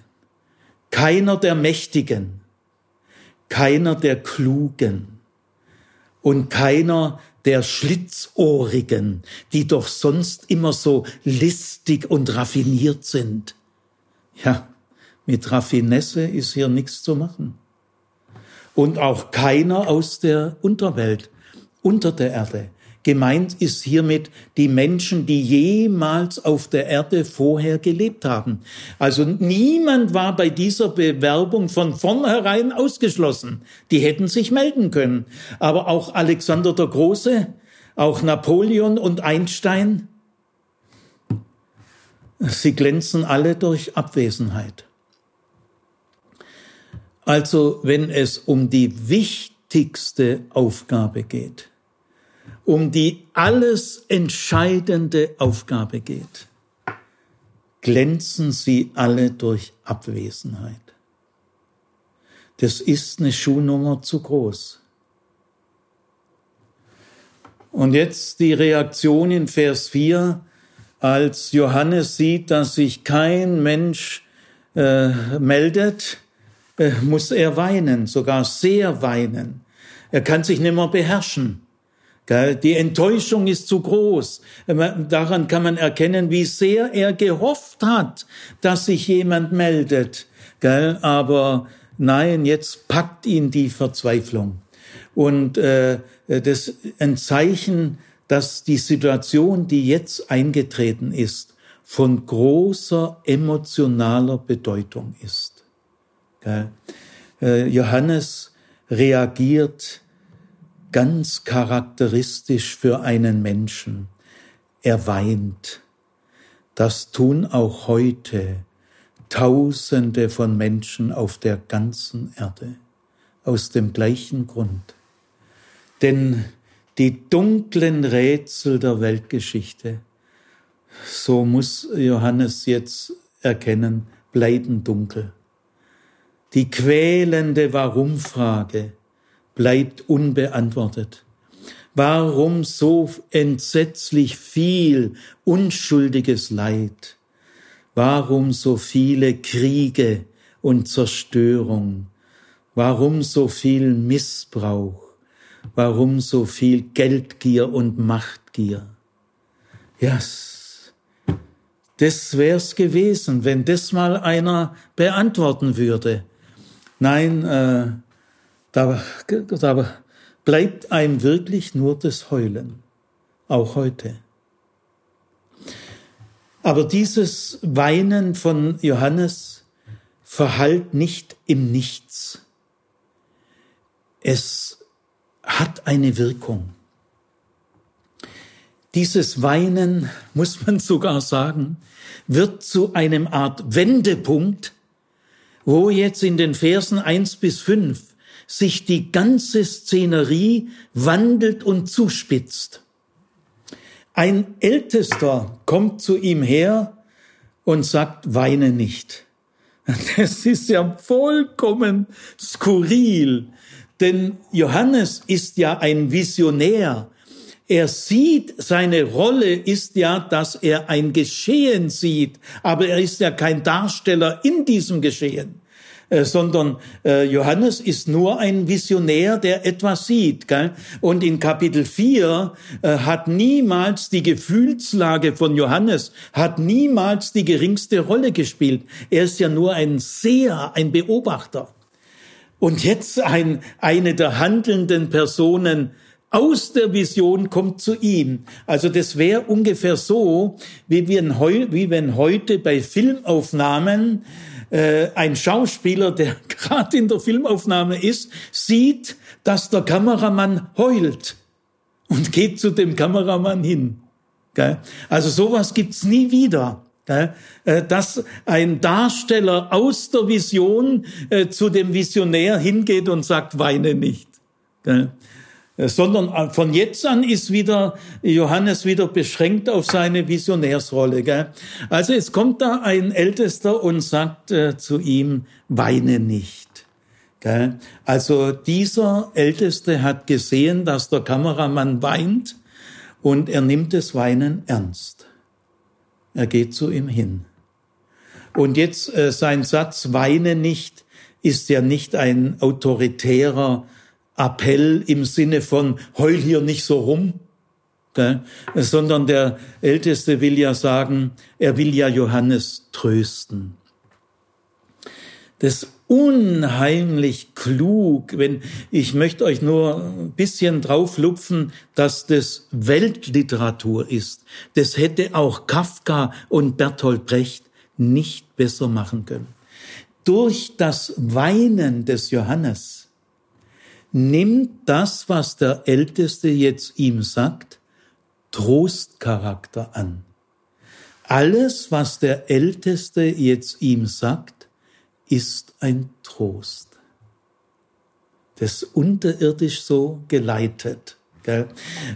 Keiner der Mächtigen, keiner der Klugen und keiner der Schlitzohrigen, die doch sonst immer so listig und raffiniert sind. Ja, mit Raffinesse ist hier nichts zu machen und auch keiner aus der Unterwelt, unter der Erde, Gemeint ist hiermit die Menschen, die jemals auf der Erde vorher gelebt haben. Also niemand war bei dieser Bewerbung von vornherein ausgeschlossen. Die hätten sich melden können. Aber auch Alexander der Große, auch Napoleon und Einstein, sie glänzen alle durch Abwesenheit. Also wenn es um die wichtigste Aufgabe geht, um die alles entscheidende Aufgabe geht, glänzen sie alle durch Abwesenheit. Das ist eine Schuhnummer zu groß. Und jetzt die Reaktion in Vers 4, als Johannes sieht, dass sich kein Mensch äh, meldet, äh, muss er weinen, sogar sehr weinen. Er kann sich nicht mehr beherrschen. Die Enttäuschung ist zu groß. Daran kann man erkennen, wie sehr er gehofft hat, dass sich jemand meldet. Aber nein, jetzt packt ihn die Verzweiflung. Und äh, das ist ein Zeichen, dass die Situation, die jetzt eingetreten ist, von großer emotionaler Bedeutung ist. Äh, Johannes reagiert ganz charakteristisch für einen Menschen. Er weint. Das tun auch heute Tausende von Menschen auf der ganzen Erde aus dem gleichen Grund. Denn die dunklen Rätsel der Weltgeschichte, so muss Johannes jetzt erkennen, bleiben dunkel. Die quälende Warum-Frage, bleibt unbeantwortet. Warum so entsetzlich viel unschuldiges Leid? Warum so viele Kriege und Zerstörung? Warum so viel Missbrauch? Warum so viel Geldgier und Machtgier? Ja, yes. das wär's gewesen, wenn das mal einer beantworten würde. Nein, äh, da, da bleibt einem wirklich nur das Heulen, auch heute. Aber dieses Weinen von Johannes verhallt nicht im Nichts. Es hat eine Wirkung. Dieses Weinen, muss man sogar sagen, wird zu einem Art Wendepunkt, wo jetzt in den Versen eins bis fünf sich die ganze Szenerie wandelt und zuspitzt. Ein Ältester kommt zu ihm her und sagt, weine nicht. Das ist ja vollkommen skurril, denn Johannes ist ja ein Visionär. Er sieht, seine Rolle ist ja, dass er ein Geschehen sieht, aber er ist ja kein Darsteller in diesem Geschehen. Äh, sondern äh, Johannes ist nur ein Visionär, der etwas sieht. Gell? Und in Kapitel 4 äh, hat niemals die Gefühlslage von Johannes, hat niemals die geringste Rolle gespielt. Er ist ja nur ein Seher, ein Beobachter. Und jetzt ein, eine der handelnden Personen aus der Vision kommt zu ihm. Also das wäre ungefähr so, wie, wir, wie wenn heute bei Filmaufnahmen äh, ein Schauspieler, der <laughs> gerade in der Filmaufnahme ist, sieht, dass der Kameramann heult und geht zu dem Kameramann hin. Gell? Also sowas gibt's nie wieder. Gell? Äh, dass ein Darsteller aus der Vision äh, zu dem Visionär hingeht und sagt, weine nicht. Gell? Äh, sondern äh, von jetzt an ist wieder Johannes wieder beschränkt auf seine Visionärsrolle. Gell? Also es kommt da ein Ältester und sagt äh, zu ihm, weine nicht. Gell? Also dieser Älteste hat gesehen, dass der Kameramann weint und er nimmt das Weinen ernst. Er geht zu ihm hin. Und jetzt äh, sein Satz, weine nicht, ist ja nicht ein autoritärer Appell im Sinne von heul hier nicht so rum, gell? sondern der Älteste will ja sagen, er will ja Johannes trösten. Das unheimlich klug, wenn ich möchte euch nur ein bisschen drauflupfen, dass das Weltliteratur ist. Das hätte auch Kafka und Bertolt Brecht nicht besser machen können. Durch das Weinen des Johannes nimmt das, was der Älteste jetzt ihm sagt, Trostcharakter an. Alles, was der Älteste jetzt ihm sagt, ist ein Trost. Das unterirdisch so geleitet.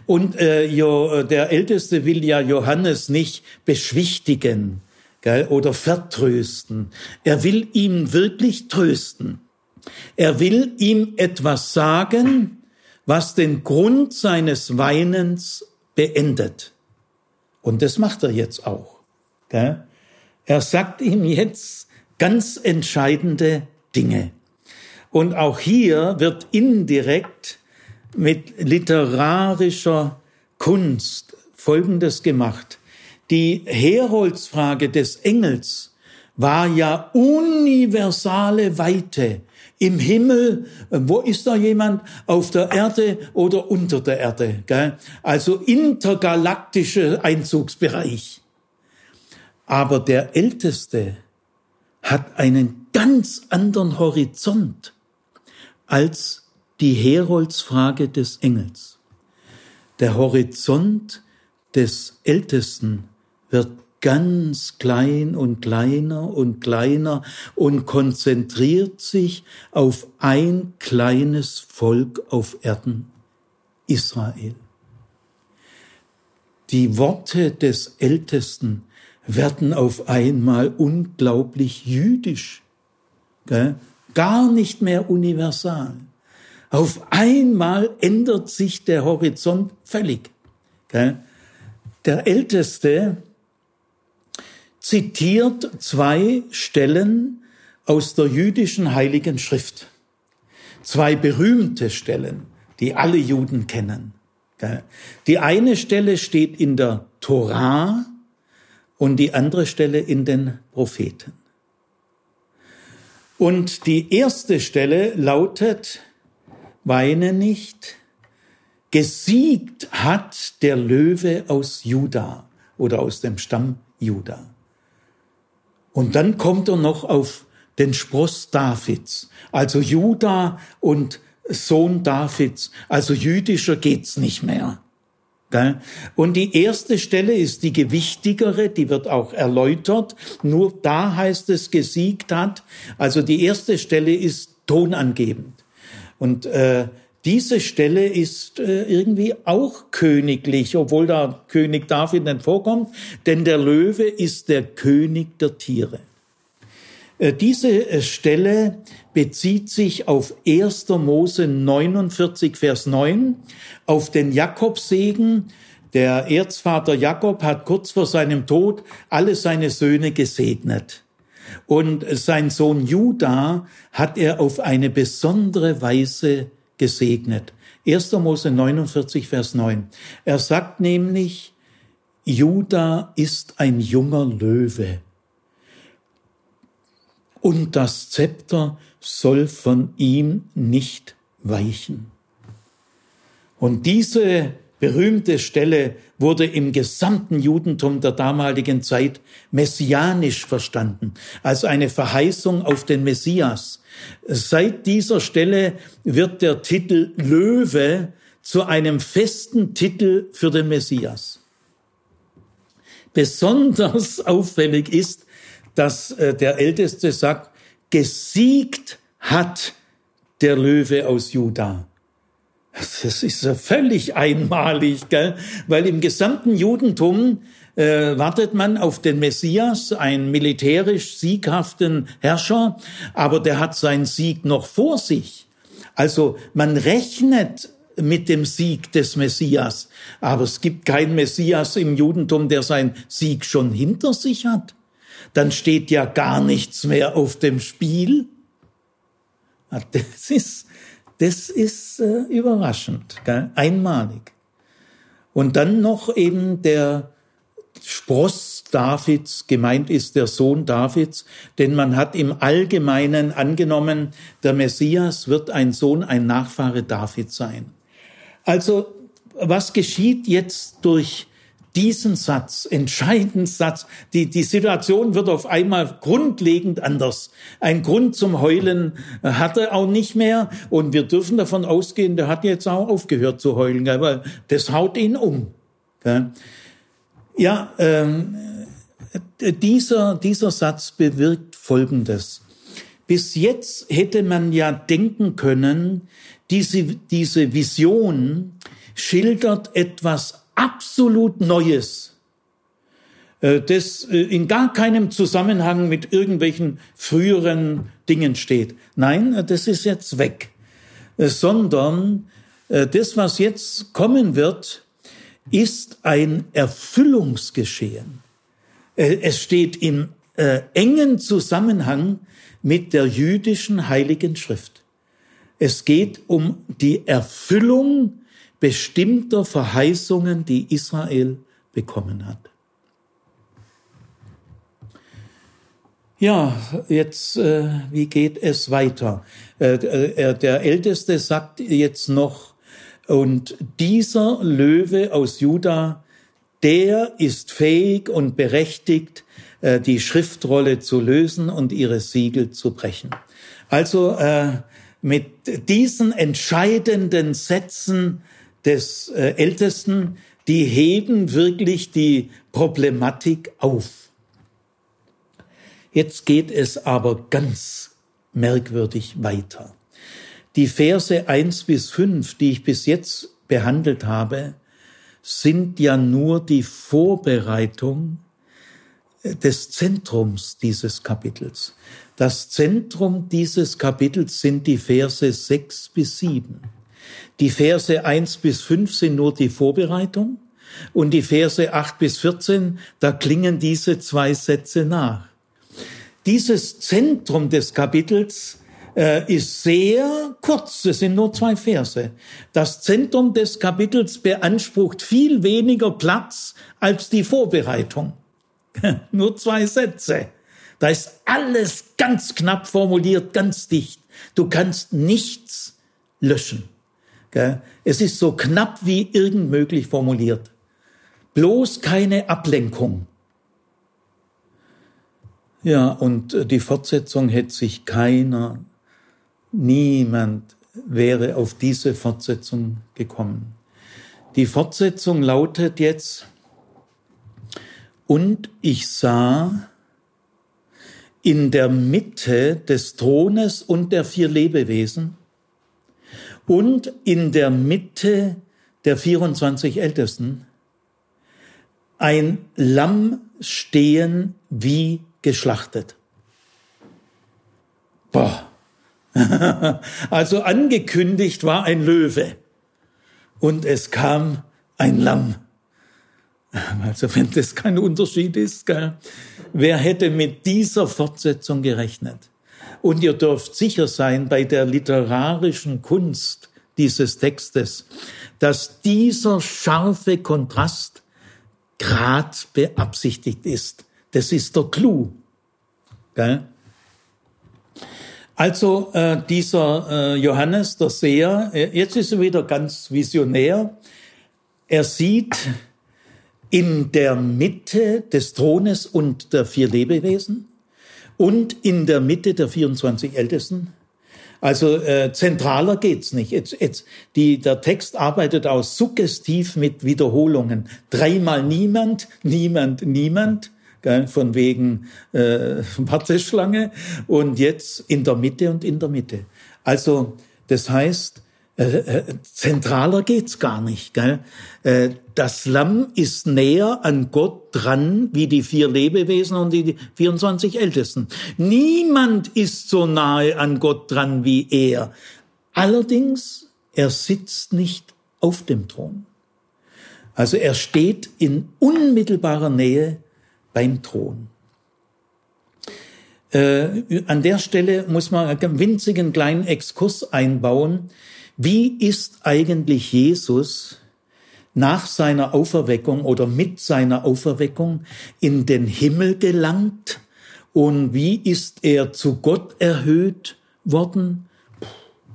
Und äh, jo, der Älteste will ja Johannes nicht beschwichtigen gell, oder vertrösten. Er will ihm wirklich trösten. Er will ihm etwas sagen, was den Grund seines Weinens beendet. Und das macht er jetzt auch. Er sagt ihm jetzt ganz entscheidende Dinge. Und auch hier wird indirekt mit literarischer Kunst Folgendes gemacht. Die Heroldsfrage des Engels war ja universale Weite. Im Himmel, wo ist da jemand? Auf der Erde oder unter der Erde? Gell? Also intergalaktischer Einzugsbereich. Aber der Älteste hat einen ganz anderen Horizont als die Heroldsfrage des Engels. Der Horizont des Ältesten wird ganz klein und kleiner und kleiner und konzentriert sich auf ein kleines Volk auf Erden, Israel. Die Worte des Ältesten werden auf einmal unglaublich jüdisch, gar nicht mehr universal. Auf einmal ändert sich der Horizont völlig. Der Älteste zitiert zwei Stellen aus der jüdischen Heiligen Schrift. Zwei berühmte Stellen, die alle Juden kennen. Die eine Stelle steht in der Torah und die andere Stelle in den Propheten. Und die erste Stelle lautet, weine nicht, gesiegt hat der Löwe aus Juda oder aus dem Stamm Juda. Und dann kommt er noch auf den Spross Davids, also Juda und Sohn Davids, also jüdischer geht's nicht mehr. Und die erste Stelle ist die gewichtigere, die wird auch erläutert. Nur da heißt es gesiegt hat. Also die erste Stelle ist tonangebend. Und äh, diese Stelle ist äh, irgendwie auch königlich, obwohl da König David nicht vorkommt, denn der Löwe ist der König der Tiere. Äh, diese äh, Stelle bezieht sich auf 1. Mose 49, Vers 9, auf den Jakobsegen. Der Erzvater Jakob hat kurz vor seinem Tod alle seine Söhne gesegnet. Und sein Sohn Judah hat er auf eine besondere Weise gesegnet. 1. Mose 49, Vers 9. Er sagt nämlich, Juda ist ein junger Löwe. Und das Zepter soll von ihm nicht weichen. Und diese berühmte Stelle wurde im gesamten Judentum der damaligen Zeit messianisch verstanden, als eine Verheißung auf den Messias. Seit dieser Stelle wird der Titel Löwe zu einem festen Titel für den Messias. Besonders <laughs> auffällig ist, dass äh, der Älteste sagt, gesiegt hat der Löwe aus Juda. Das ist ja völlig einmalig, gell? weil im gesamten Judentum äh, wartet man auf den Messias, einen militärisch sieghaften Herrscher, aber der hat seinen Sieg noch vor sich. Also man rechnet mit dem Sieg des Messias, aber es gibt keinen Messias im Judentum, der seinen Sieg schon hinter sich hat. Dann steht ja gar nichts mehr auf dem Spiel. Ah, <laughs> das ist, das ist äh, überraschend, gell? einmalig. Und dann noch eben der Spross Davids, gemeint ist der Sohn Davids, denn man hat im Allgemeinen angenommen, der Messias wird ein Sohn, ein Nachfahre Davids sein. Also was geschieht jetzt durch diesen Satz, entscheidenden Satz, die, die Situation wird auf einmal grundlegend anders. Ein Grund zum Heulen hat er auch nicht mehr und wir dürfen davon ausgehen, der hat jetzt auch aufgehört zu heulen, weil das haut ihn um. Ja, ähm, dieser, dieser Satz bewirkt Folgendes. Bis jetzt hätte man ja denken können, diese, diese Vision schildert etwas absolut Neues, äh, das äh, in gar keinem Zusammenhang mit irgendwelchen früheren Dingen steht. Nein, äh, das ist jetzt weg, sondern das, was jetzt kommen wird, ist ein Erfüllungsgeschehen. Es steht im engen Zusammenhang mit der jüdischen Heiligen Schrift. Es geht um die Erfüllung bestimmter Verheißungen, die Israel bekommen hat. Ja, jetzt, äh, wie geht es weiter? Äh, äh, der Älteste sagt jetzt noch, und dieser Löwe aus Juda, der ist fähig und berechtigt, äh, die Schriftrolle zu lösen und ihre Siegel zu brechen. Also äh, mit diesen entscheidenden Sätzen des äh, Ältesten, die heben wirklich die Problematik auf. Jetzt geht es aber ganz merkwürdig weiter. Die Verse eins bis fünf, die ich bis jetzt behandelt habe, sind ja nur die Vorbereitung des Zentrums dieses Kapitels. Das Zentrum dieses Kapitels sind die Verse sechs bis sieben. Die Verse 1 bis 5 sind nur die Vorbereitung und die Verse 8 bis 14, da klingen diese zwei Sätze nach. Dieses Zentrum des Kapitels äh, ist sehr kurz, es sind nur zwei Verse. Das Zentrum des Kapitels beansprucht viel weniger Platz als die Vorbereitung. <laughs> nur zwei Sätze. Da ist alles ganz knapp formuliert, ganz dicht. Du kannst nichts löschen. Es ist so knapp wie irgend möglich formuliert. Bloß keine Ablenkung. Ja, und äh, die Fortsetzung hätte sich keiner, niemand wäre auf diese Fortsetzung gekommen. Die Fortsetzung lautet jetzt, und ich sah in der Mitte des Thrones und der vier Lebewesen und in der Mitte der 24 Ältesten ein Lamm stehen wie geschlachtet. Boah. <laughs> Also angekündigt war ein Löwe und es kam ein Lamm. Also wenn das kein Unterschied ist, gell? wer hätte mit dieser Fortsetzung gerechnet? Und ihr dürft sicher sein bei der literarischen Kunst dieses Textes, dass dieser scharfe Kontrast grad beabsichtigt ist. Das ist der Clou. Gell? Also äh, dieser äh, Johannes, der Seher, äh, jetzt ist er wieder ganz visionär. Er sieht in der Mitte des Thrones und der vier Lebewesen und in der Mitte der 24 Ältesten. Also äh, zentraler geht's nicht. Jetzt, jetzt, die, der Text arbeitet auch suggestiv mit Wiederholungen. Dreimal niemand, niemand, niemand, gell, von wegen äh, <laughs> Warteschlange und jetzt in der Mitte und in der Mitte. Also das heißt, äh, äh, zentraler geht's gar nicht. Gell? Äh, das Lamm ist näher an Gott dran wie die vier Lebewesen und die 24 Ältesten. Niemand ist so nahe an Gott dran wie er. Allerdings, er sitzt nicht auf dem Thron. Also er steht in unmittelbarer Nähe beim Thron. Äh, an der Stelle muss man einen winzigen kleinen Exkurs einbauen. Wie ist eigentlich Jesus nach seiner Auferweckung oder mit seiner Auferweckung in den Himmel gelangt? Und wie ist er zu Gott erhöht worden? Puh,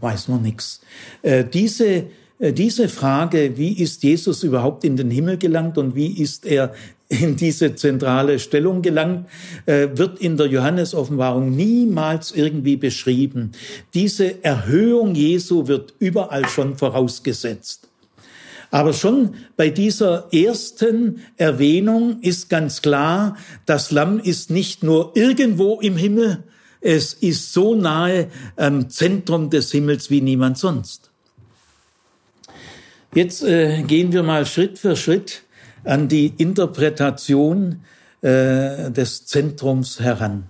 weiß man nichts. Äh, diese, äh, diese Frage, wie ist Jesus überhaupt in den Himmel gelangt und wie ist er in diese zentrale Stellung gelangt, äh, wird in der Johannesoffenbarung niemals irgendwie beschrieben. Diese Erhöhung Jesu wird überall schon vorausgesetzt. Aber schon bei dieser ersten Erwähnung ist ganz klar, das Lamm ist nicht nur irgendwo im Himmel, es ist so nahe am Zentrum des Himmels wie niemand sonst. Jetzt äh, gehen wir mal Schritt für Schritt an die Interpretation äh, des Zentrums heran.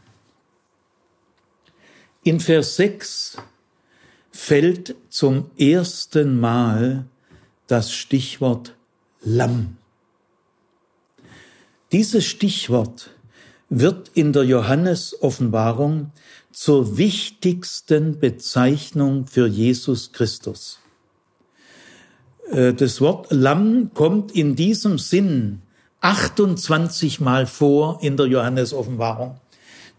In Vers 6 fällt zum ersten Mal das Stichwort Lamm. Dieses Stichwort wird in der Johannes-Offenbarung zur wichtigsten Bezeichnung für Jesus Christus. Äh, das Wort Lamm kommt in diesem Sinn 28 Mal vor in der Johannes-Offenbarung.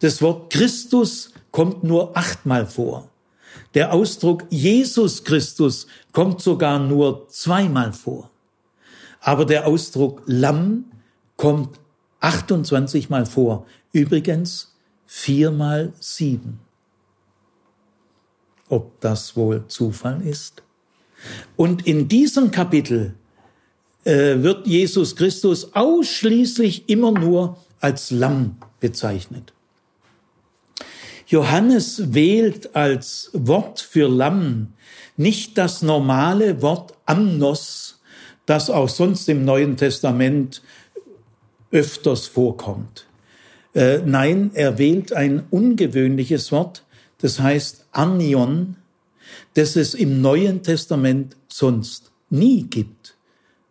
Das Wort Christus kommt nur achtmal vor. Der Ausdruck Jesus Christus kommt sogar nur zweimal vor. Aber der Ausdruck Lamm kommt 28 Mal vor. Übrigens viermal sieben. Ob das wohl Zufall ist? Und in diesem Kapitel äh, wird Jesus Christus ausschließlich immer nur als Lamm bezeichnet. Johannes wählt als Wort für Lamm nicht das normale Wort Amnos, das auch sonst im Neuen Testament öfters vorkommt. Äh, nein, er wählt ein ungewöhnliches Wort, das heißt Anion, das es im Neuen Testament sonst nie gibt.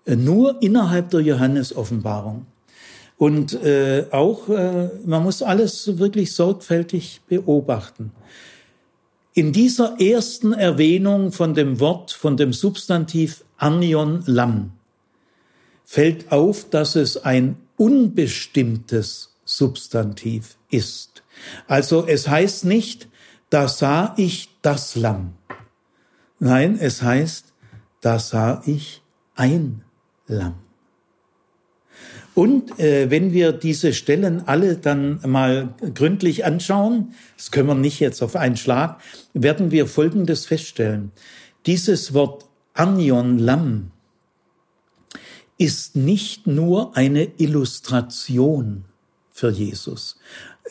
Äh, nur innerhalb der Johannes-Offenbarung. Und äh, auch, äh, man muss alles wirklich sorgfältig beobachten. In dieser ersten Erwähnung von dem Wort, von dem Substantiv Anion Lamm, fällt auf, dass es ein unbestimmtes Substantiv ist. Also es heißt nicht, da sah ich das Lamm. Nein, es heißt, da sah ich ein Lamm. Und äh, wenn wir diese Stellen alle dann mal gründlich anschauen, das können wir nicht jetzt auf einen Schlag, werden wir Folgendes feststellen. Dieses Wort Anion Lamm ist nicht nur eine Illustration für Jesus,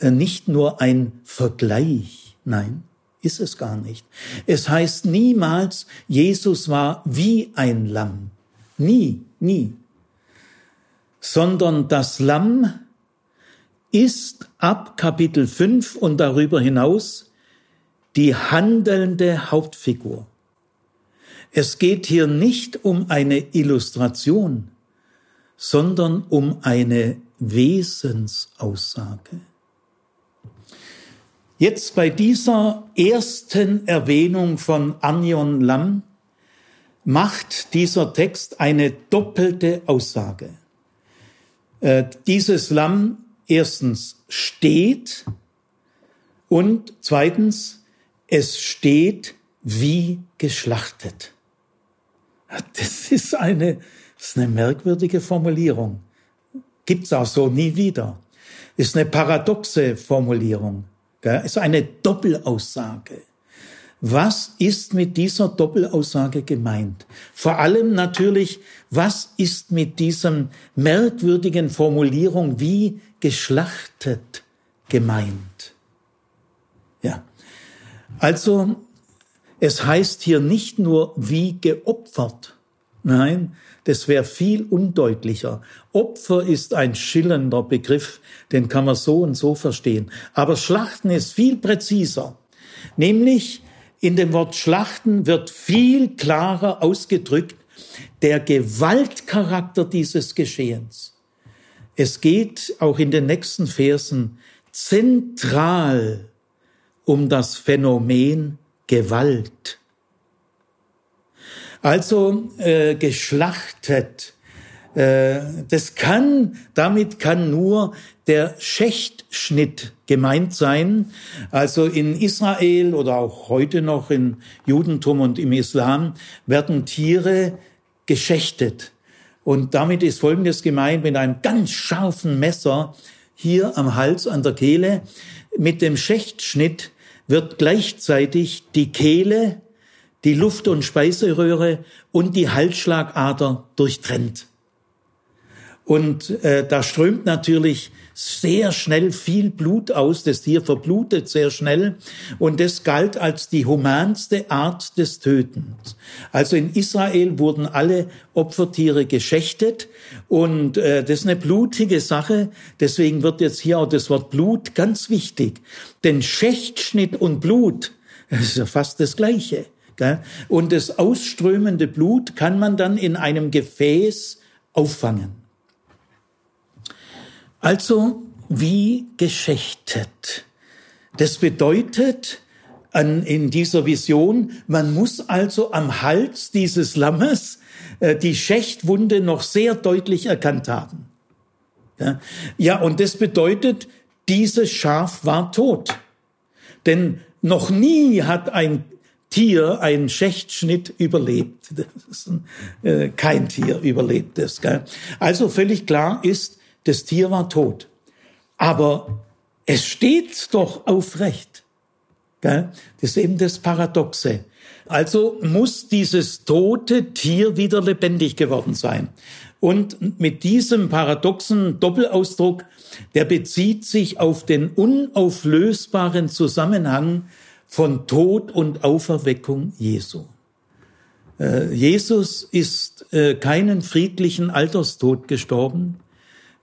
äh, nicht nur ein Vergleich, nein, ist es gar nicht. Es heißt niemals, Jesus war wie ein Lamm. Nie, nie. Sondern das Lamm ist ab Kapitel 5 und darüber hinaus die handelnde Hauptfigur. Es geht hier nicht um eine Illustration, sondern um eine Wesensaussage. Jetzt bei dieser ersten Erwähnung von Anion Lam macht dieser Text eine doppelte Aussage. Äh, dieses Lamm erstens steht und zweitens, es steht wie geschlachtet. Das ist eine, das ist eine merkwürdige Formulierung. Gibt's auch so nie wieder. Ist eine paradoxe Formulierung. Gell? Ist eine Doppelaussage. Was ist mit dieser Doppelaussage gemeint? Vor allem natürlich, was ist mit diesem merkwürdigen Formulierung wie geschlachtet gemeint? Ja. Also, es heißt hier nicht nur wie geopfert. Nein, das wäre viel undeutlicher. Opfer ist ein schillernder Begriff, den kann man so und so verstehen. Aber Schlachten ist viel präziser. Nämlich in dem Wort Schlachten wird viel klarer ausgedrückt der Gewaltcharakter dieses Geschehens. Es geht auch in den nächsten Versen zentral um das Phänomen Gewalt. Also äh, geschlachtet Äh, das kann, damit kann nur der Schächtschnitt gemeint sein. Also in Israel oder auch heute noch im Judentum und im Islam werden Tiere geschächtet. Und damit ist Folgendes gemeint, mit einem ganz scharfen Messer hier am Hals, an der Kehle, mit dem Schächtschnitt wird gleichzeitig die Kehle, die Luft- und Speiseröhre und die Halsschlagader durchtrennt. Und äh, da strömt natürlich sehr schnell viel Blut aus. Das Tier verblutet sehr schnell. Und das galt als die humanste Art des Tötens. Also in Israel wurden alle Opfertiere geschächtet. Und äh, das ist eine blutige Sache. Deswegen wird jetzt hier auch das Wort Blut ganz wichtig. Denn Schächtschnitt und Blut, <laughs> ist ja fast das Gleiche. Und das ausströmende Blut kann man dann in einem Gefäß auffangen. Also wie geschächtet. Das bedeutet an, in dieser Vision, man muss also am Hals dieses Lammes äh, die Schächtwunde noch sehr deutlich erkannt haben. Ja, ja, und das bedeutet, dieses Schaf war tot. Denn noch nie hat ein Tier einen Schächtschnitt überlebt. <laughs> Ein, äh, kein Tier überlebt das. Gell? Also völlig klar ist, das Tier war tot. Aber es steht doch aufrecht. Das ist eben das Paradoxe. Also muss dieses tote Tier wieder lebendig geworden sein. Und mit diesem paradoxen Doppelausdruck, der bezieht sich auf den unauflösbaren Zusammenhang von Tod und Auferweckung Jesu. Äh, Jesus ist äh, keinen friedlichen Alterstod gestorben,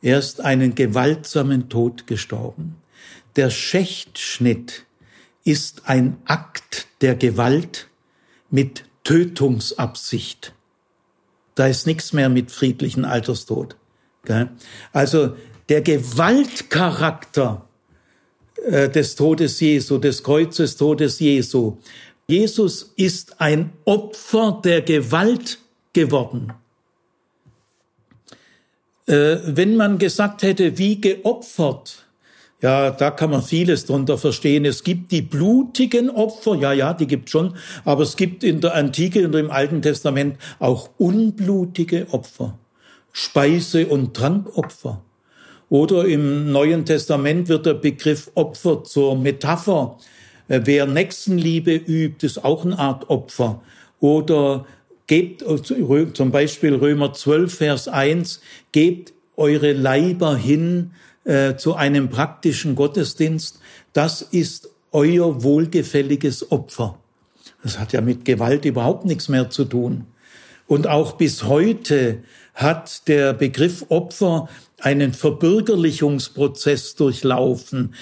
er ist einen gewaltsamen Tod gestorben. Der Schächtschnitt ist ein Akt der Gewalt mit Tötungsabsicht. Da ist nichts mehr mit friedlichen Alterstod. Also der Gewaltcharakter äh, des Todes Jesu, des Kreuzes Todes Jesu. Jesus ist ein Opfer der Gewalt geworden. Äh, wenn man gesagt hätte, wie geopfert, ja, da kann man vieles drunter verstehen. Es gibt die blutigen Opfer, ja, ja, die gibt schon, aber es gibt in der Antike und im Alten Testament auch unblutige Opfer, Speise- und Trankopfer. Oder im Neuen Testament wird der Begriff Opfer zur Metapher. Äh, wer Nächstenliebe übt, ist auch eine Art Opfer. Oder Gebt zum Beispiel Römer 12, Vers 1, gebt eure Leiber hin äh, zu einem praktischen Gottesdienst. Das ist euer wohlgefälliges Opfer. Das hat ja mit Gewalt überhaupt nichts mehr zu tun. Und auch bis heute hat der Begriff Opfer einen Verbürgerlichungsprozess durchlaufen.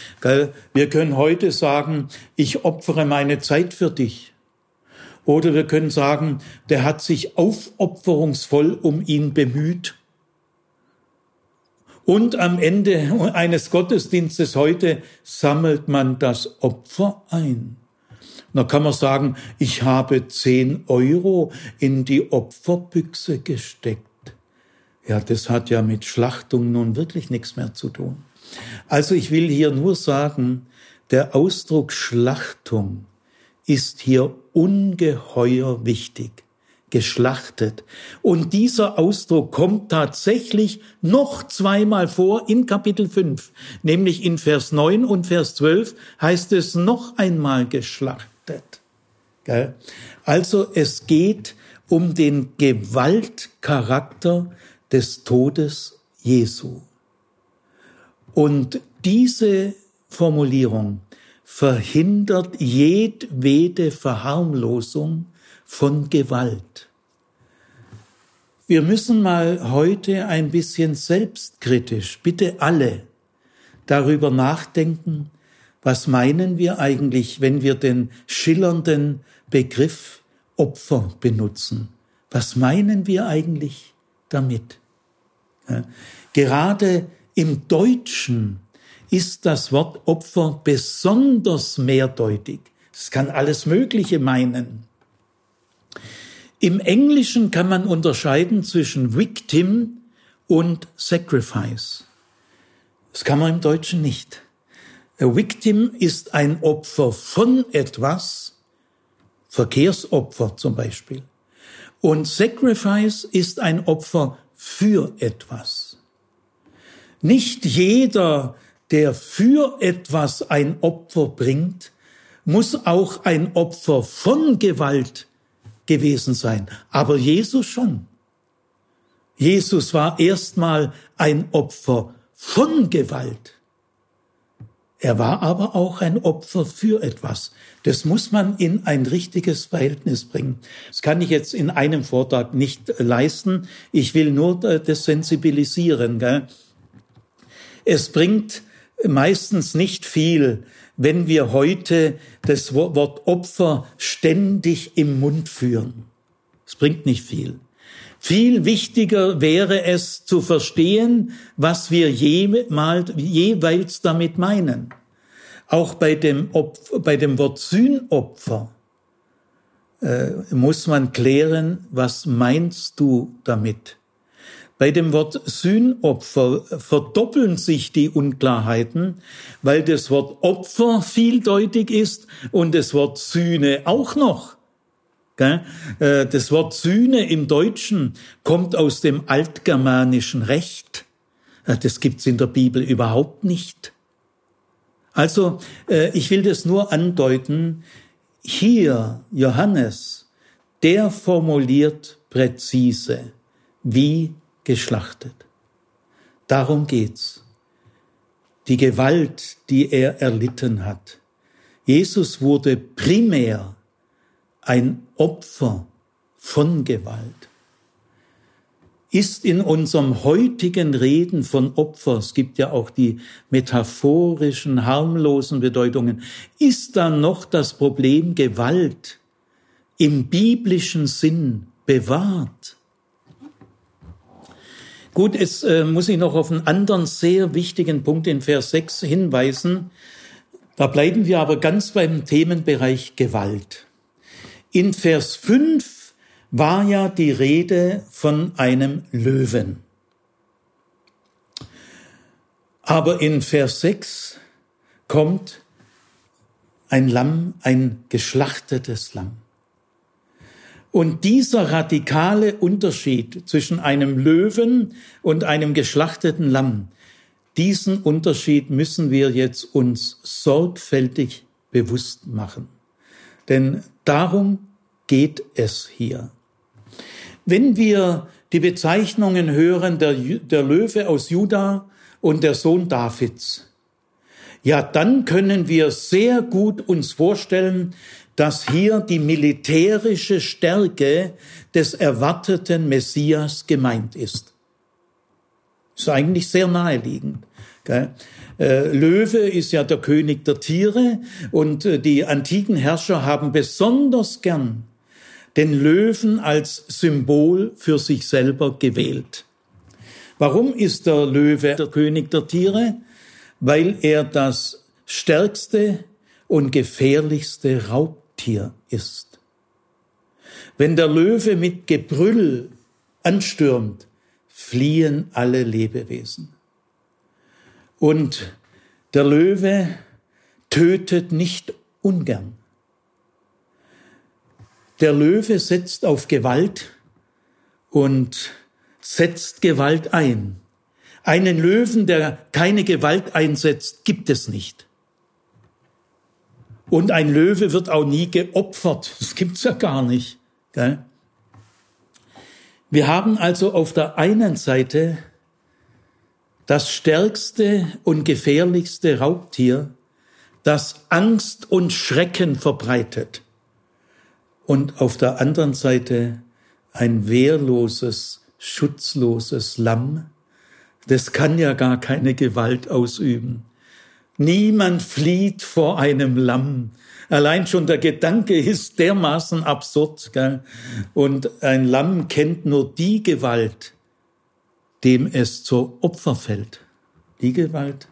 Wir können heute sagen, ich opfere meine Zeit für dich. Oder wir können sagen, der hat sich aufopferungsvoll um ihn bemüht. Und am Ende eines Gottesdienstes heute sammelt man das Opfer ein. Da kann man sagen, ich habe zehn Euro in die Opferbüchse gesteckt. Ja, das hat ja mit Schlachtung nun wirklich nichts mehr zu tun. Also ich will hier nur sagen, der Ausdruck Schlachtung ist hier ungeheuer wichtig, geschlachtet. Und dieser Ausdruck kommt tatsächlich noch zweimal vor in Kapitel 5, nämlich in Vers 9 und Vers 12 heißt es noch einmal geschlachtet. Also es geht um den Gewaltcharakter des Todes Jesu. Und diese Formulierung verhindert jedwede Verharmlosung von Gewalt. Wir müssen mal heute ein bisschen selbstkritisch, bitte alle, darüber nachdenken, was meinen wir eigentlich, wenn wir den schillernden Begriff Opfer benutzen? Was meinen wir eigentlich damit? Gerade im Deutschen ist das Wort Opfer besonders mehrdeutig. Es kann alles Mögliche meinen. Im Englischen kann man unterscheiden zwischen Victim und Sacrifice. Das kann man im Deutschen nicht. A victim ist ein Opfer von etwas, Verkehrsopfer zum Beispiel. Und Sacrifice ist ein Opfer für etwas. Nicht jeder, der für etwas ein Opfer bringt, muss auch ein Opfer von Gewalt gewesen sein. Aber Jesus schon. Jesus war erstmal ein Opfer von Gewalt. Er war aber auch ein Opfer für etwas. Das muss man in ein richtiges Verhältnis bringen. Das kann ich jetzt in einem Vortrag nicht leisten. Ich will nur das sensibilisieren. Gell? Es bringt meistens nicht viel, wenn wir heute das Wort Opfer ständig im Mund führen. Es bringt nicht viel. Viel wichtiger wäre es zu verstehen, was wir jeweils damit meinen. Auch bei dem, Opfer, bei dem Wort Sühnopfer äh, muss man klären, was meinst du damit? Bei dem Wort Sühnopfer verdoppeln sich die Unklarheiten, weil das Wort Opfer vieldeutig ist und das Wort Sühne auch noch. Äh, das Wort Sühne im Deutschen kommt aus dem altgermanischen Recht. Äh, das gibt's in der Bibel überhaupt nicht. Also, äh, ich will das nur andeuten. Hier, Johannes, der formuliert präzise, wie geschlachtet. Darum geht's. Die Gewalt, die er erlitten hat. Jesus wurde primär ein Opfer von Gewalt. Ist in unserem heutigen Reden von Opfer, es gibt ja auch die metaphorischen, harmlosen Bedeutungen, ist da noch das Problem Gewalt im biblischen Sinn bewahrt? Gut, es äh, muss ich noch auf einen anderen sehr wichtigen Punkt in Vers 6 hinweisen. Da bleiben wir aber ganz beim Themenbereich Gewalt. In Vers 5 war ja die Rede von einem Löwen. Aber in Vers 6 kommt ein Lamm, ein geschlachtetes Lamm. Und dieser radikale Unterschied zwischen einem Löwen und einem geschlachteten Lamm, diesen Unterschied müssen wir jetzt uns sorgfältig bewusst machen. Denn darum geht es hier. Wenn wir die Bezeichnungen hören, der, der Löwe aus Juda und der Sohn Davids, ja, dann können wir sehr gut uns vorstellen, dass hier die militärische Stärke des erwarteten Messias gemeint ist. Ist eigentlich sehr naheliegend. Gell? Äh, Löwe ist ja der König der Tiere und äh, die antiken Herrscher haben besonders gern den Löwen als Symbol für sich selber gewählt. Warum ist der Löwe der König der Tiere? Weil er das stärkste und gefährlichste Raub Raubtier ist. Wenn der Löwe mit Gebrüll anstürmt, fliehen alle Lebewesen. Und der Löwe tötet nicht ungern. Der Löwe setzt auf Gewalt und setzt Gewalt ein. Einen Löwen, der keine Gewalt einsetzt, gibt es nicht. Und ein Löwe wird auch nie geopfert. <laughs> Das gibt's ja gar nicht. Gell? Wir haben also auf der einen Seite das stärkste und gefährlichste Raubtier, das Angst und Schrecken verbreitet. Und auf der anderen Seite ein wehrloses, schutzloses Lamm, das kann ja gar keine Gewalt ausüben. Niemand flieht vor einem Lamm. Allein schon der Gedanke ist dermaßen absurd. Gell? Und ein Lamm kennt nur die Gewalt, dem es zur Opfer fällt. Die Gewalt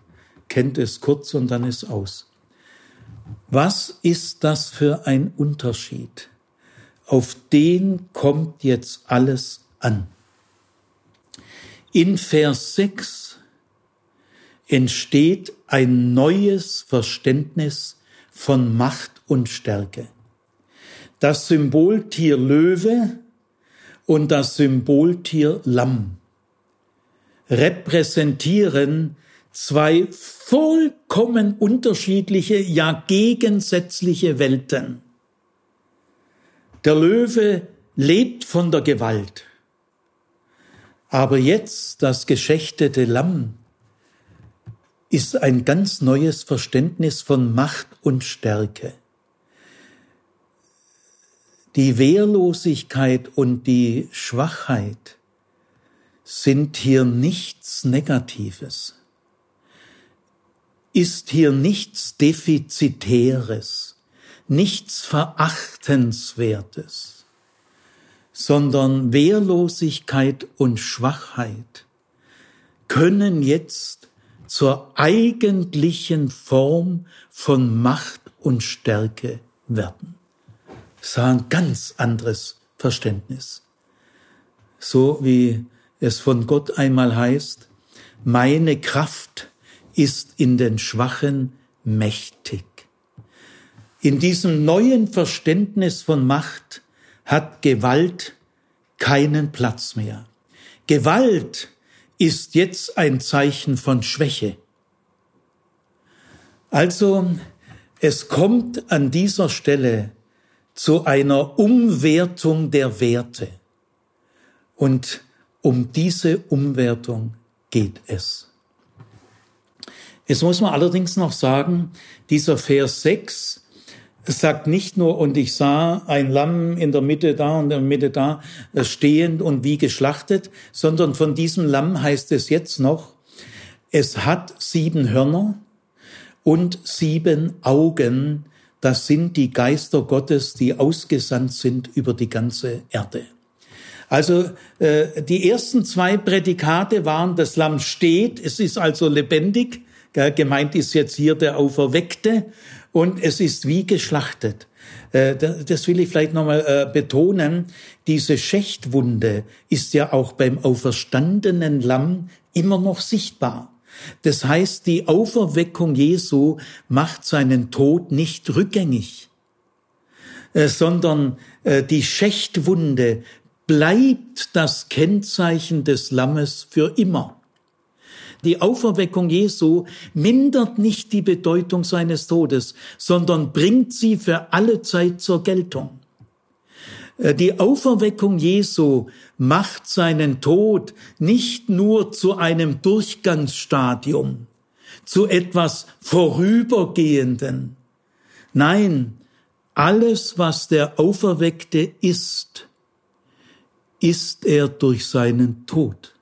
kennt es kurz und dann ist aus. Was ist das für ein Unterschied? Auf den kommt jetzt alles an. In Vers 6 entsteht ein neues Verständnis von Macht und Stärke. Das Symboltier Löwe und das Symboltier Lamm repräsentieren zwei vollkommen unterschiedliche, ja gegensätzliche Welten. Der Löwe lebt von der Gewalt. Aber jetzt das geschächtete Lamm ist ein ganz neues Verständnis von Macht und Stärke. Die Wehrlosigkeit und die Schwachheit sind hier nichts Negatives, ist hier nichts Defizitäres, nichts Verachtenswertes, sondern Wehrlosigkeit und Schwachheit können jetzt zur eigentlichen Form von Macht und Stärke werden. Das war ein ganz anderes Verständnis. So wie es von Gott einmal heißt, meine Kraft ist in den Schwachen mächtig. In diesem neuen Verständnis von Macht hat Gewalt keinen Platz mehr. Gewalt ist jetzt ein Zeichen von Schwäche. Also es kommt an dieser Stelle zu einer Umwertung der Werte. Und um diese Umwertung geht es. Es muss man allerdings noch sagen, dieser Vers 6 sagt nicht nur, und ich sah ein Lamm in der Mitte da und in der Mitte da äh, stehend und wie geschlachtet, sondern von diesem Lamm heißt es jetzt noch, es hat sieben Hörner und sieben Augen, das sind die Geister Gottes, die ausgesandt sind über die ganze Erde. Also äh, die ersten zwei Prädikate waren, das Lamm steht, es ist also lebendig, gell, gemeint ist jetzt hier der Auferweckte und es ist wie geschlachtet. Äh, das will ich vielleicht nochmal äh, betonen. Diese Schächtwunde ist ja auch beim auferstandenen Lamm immer noch sichtbar. Das heißt, die Auferweckung Jesu macht seinen Tod nicht rückgängig, äh, sondern die Schächtwunde bleibt das Kennzeichen des Lammes für immer. Die Auferweckung Jesu mindert nicht die Bedeutung seines Todes, sondern bringt sie für alle Zeit zur Geltung. Äh, die Auferweckung Jesu macht seinen Tod nicht nur zu einem Durchgangsstadium, zu etwas Vorübergehenden. Nein, alles, was der Auferweckte ist, ist er durch seinen Tod.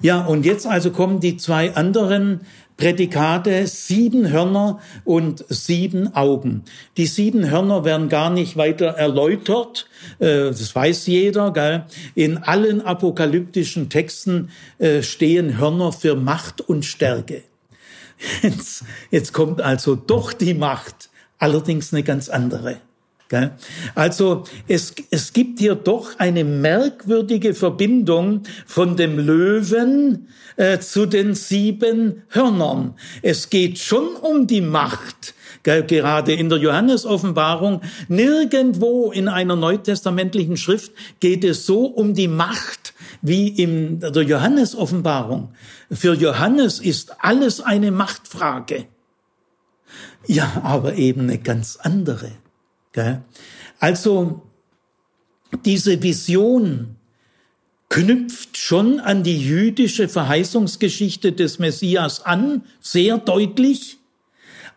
Ja, und jetzt also kommen die zwei anderen Prädikate, sieben Hörner und sieben Augen. Die sieben Hörner werden gar nicht weiter erläutert, äh, das weiß jeder. Gell? In allen apokalyptischen Texten äh, stehen Hörner für Macht und Stärke. Jetzt, jetzt kommt also doch die Macht, allerdings eine ganz andere. Also es, es gibt hier doch eine merkwürdige Verbindung von dem Löwen äh, zu den sieben Hörnern. Es geht schon um die Macht. Gerade in der Johannes-Offenbarung, nirgendwo in einer neutestamentlichen Schrift geht es so um die Macht wie in der Johannes-Offenbarung. Für Johannes ist alles eine Machtfrage. Ja, aber eben eine ganz andere. Also diese Vision knüpft schon an die jüdische Verheißungsgeschichte des Messias an, sehr deutlich,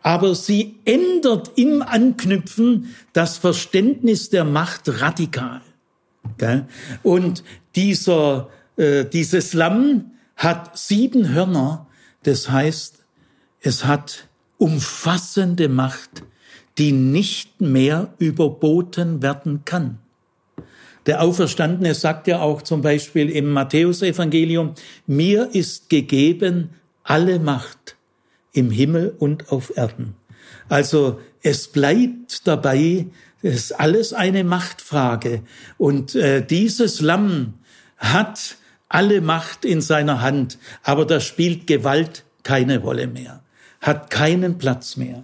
aber sie ändert im Anknüpfen das Verständnis der Macht radikal. Und dieser, äh, dieses Lamm hat sieben Hörner, das heißt, es hat umfassende Macht die nicht mehr überboten werden kann. Der Auferstandene sagt ja auch zum Beispiel im Matthäusevangelium, mir ist gegeben alle Macht im Himmel und auf Erden. Also es bleibt dabei, es ist alles eine Machtfrage. Und äh, dieses Lamm hat alle Macht in seiner Hand, aber da spielt Gewalt keine Rolle mehr, hat keinen Platz mehr.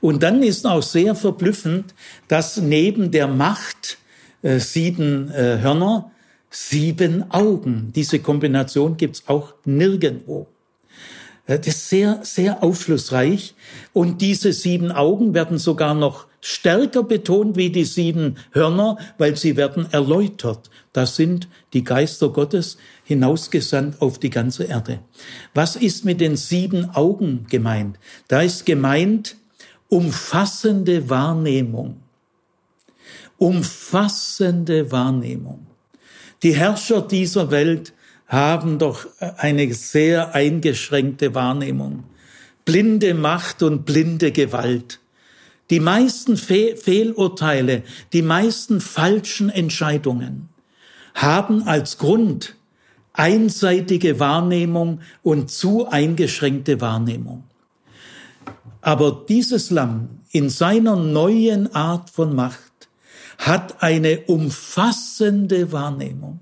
Und dann ist auch sehr verblüffend, dass neben der Macht äh, sieben äh, Hörner, sieben Augen. Diese Kombination gibt's auch nirgendwo. Äh, das ist sehr, sehr aufschlussreich. Und diese sieben Augen werden sogar noch stärker betont wie die sieben Hörner, weil sie werden erläutert. Das sind die Geister Gottes hinausgesandt auf die ganze Erde. Was ist mit den sieben Augen gemeint? Da ist gemeint umfassende Wahrnehmung. Umfassende Wahrnehmung. Die Herrscher dieser Welt haben doch eine sehr eingeschränkte Wahrnehmung. Blinde Macht und blinde Gewalt. Die meisten Fe Fehlurteile, die meisten falschen Entscheidungen haben als Grund einseitige Wahrnehmung und zu eingeschränkte Wahrnehmung. Aber dieses Lamm in seiner neuen Art von Macht hat eine umfassende Wahrnehmung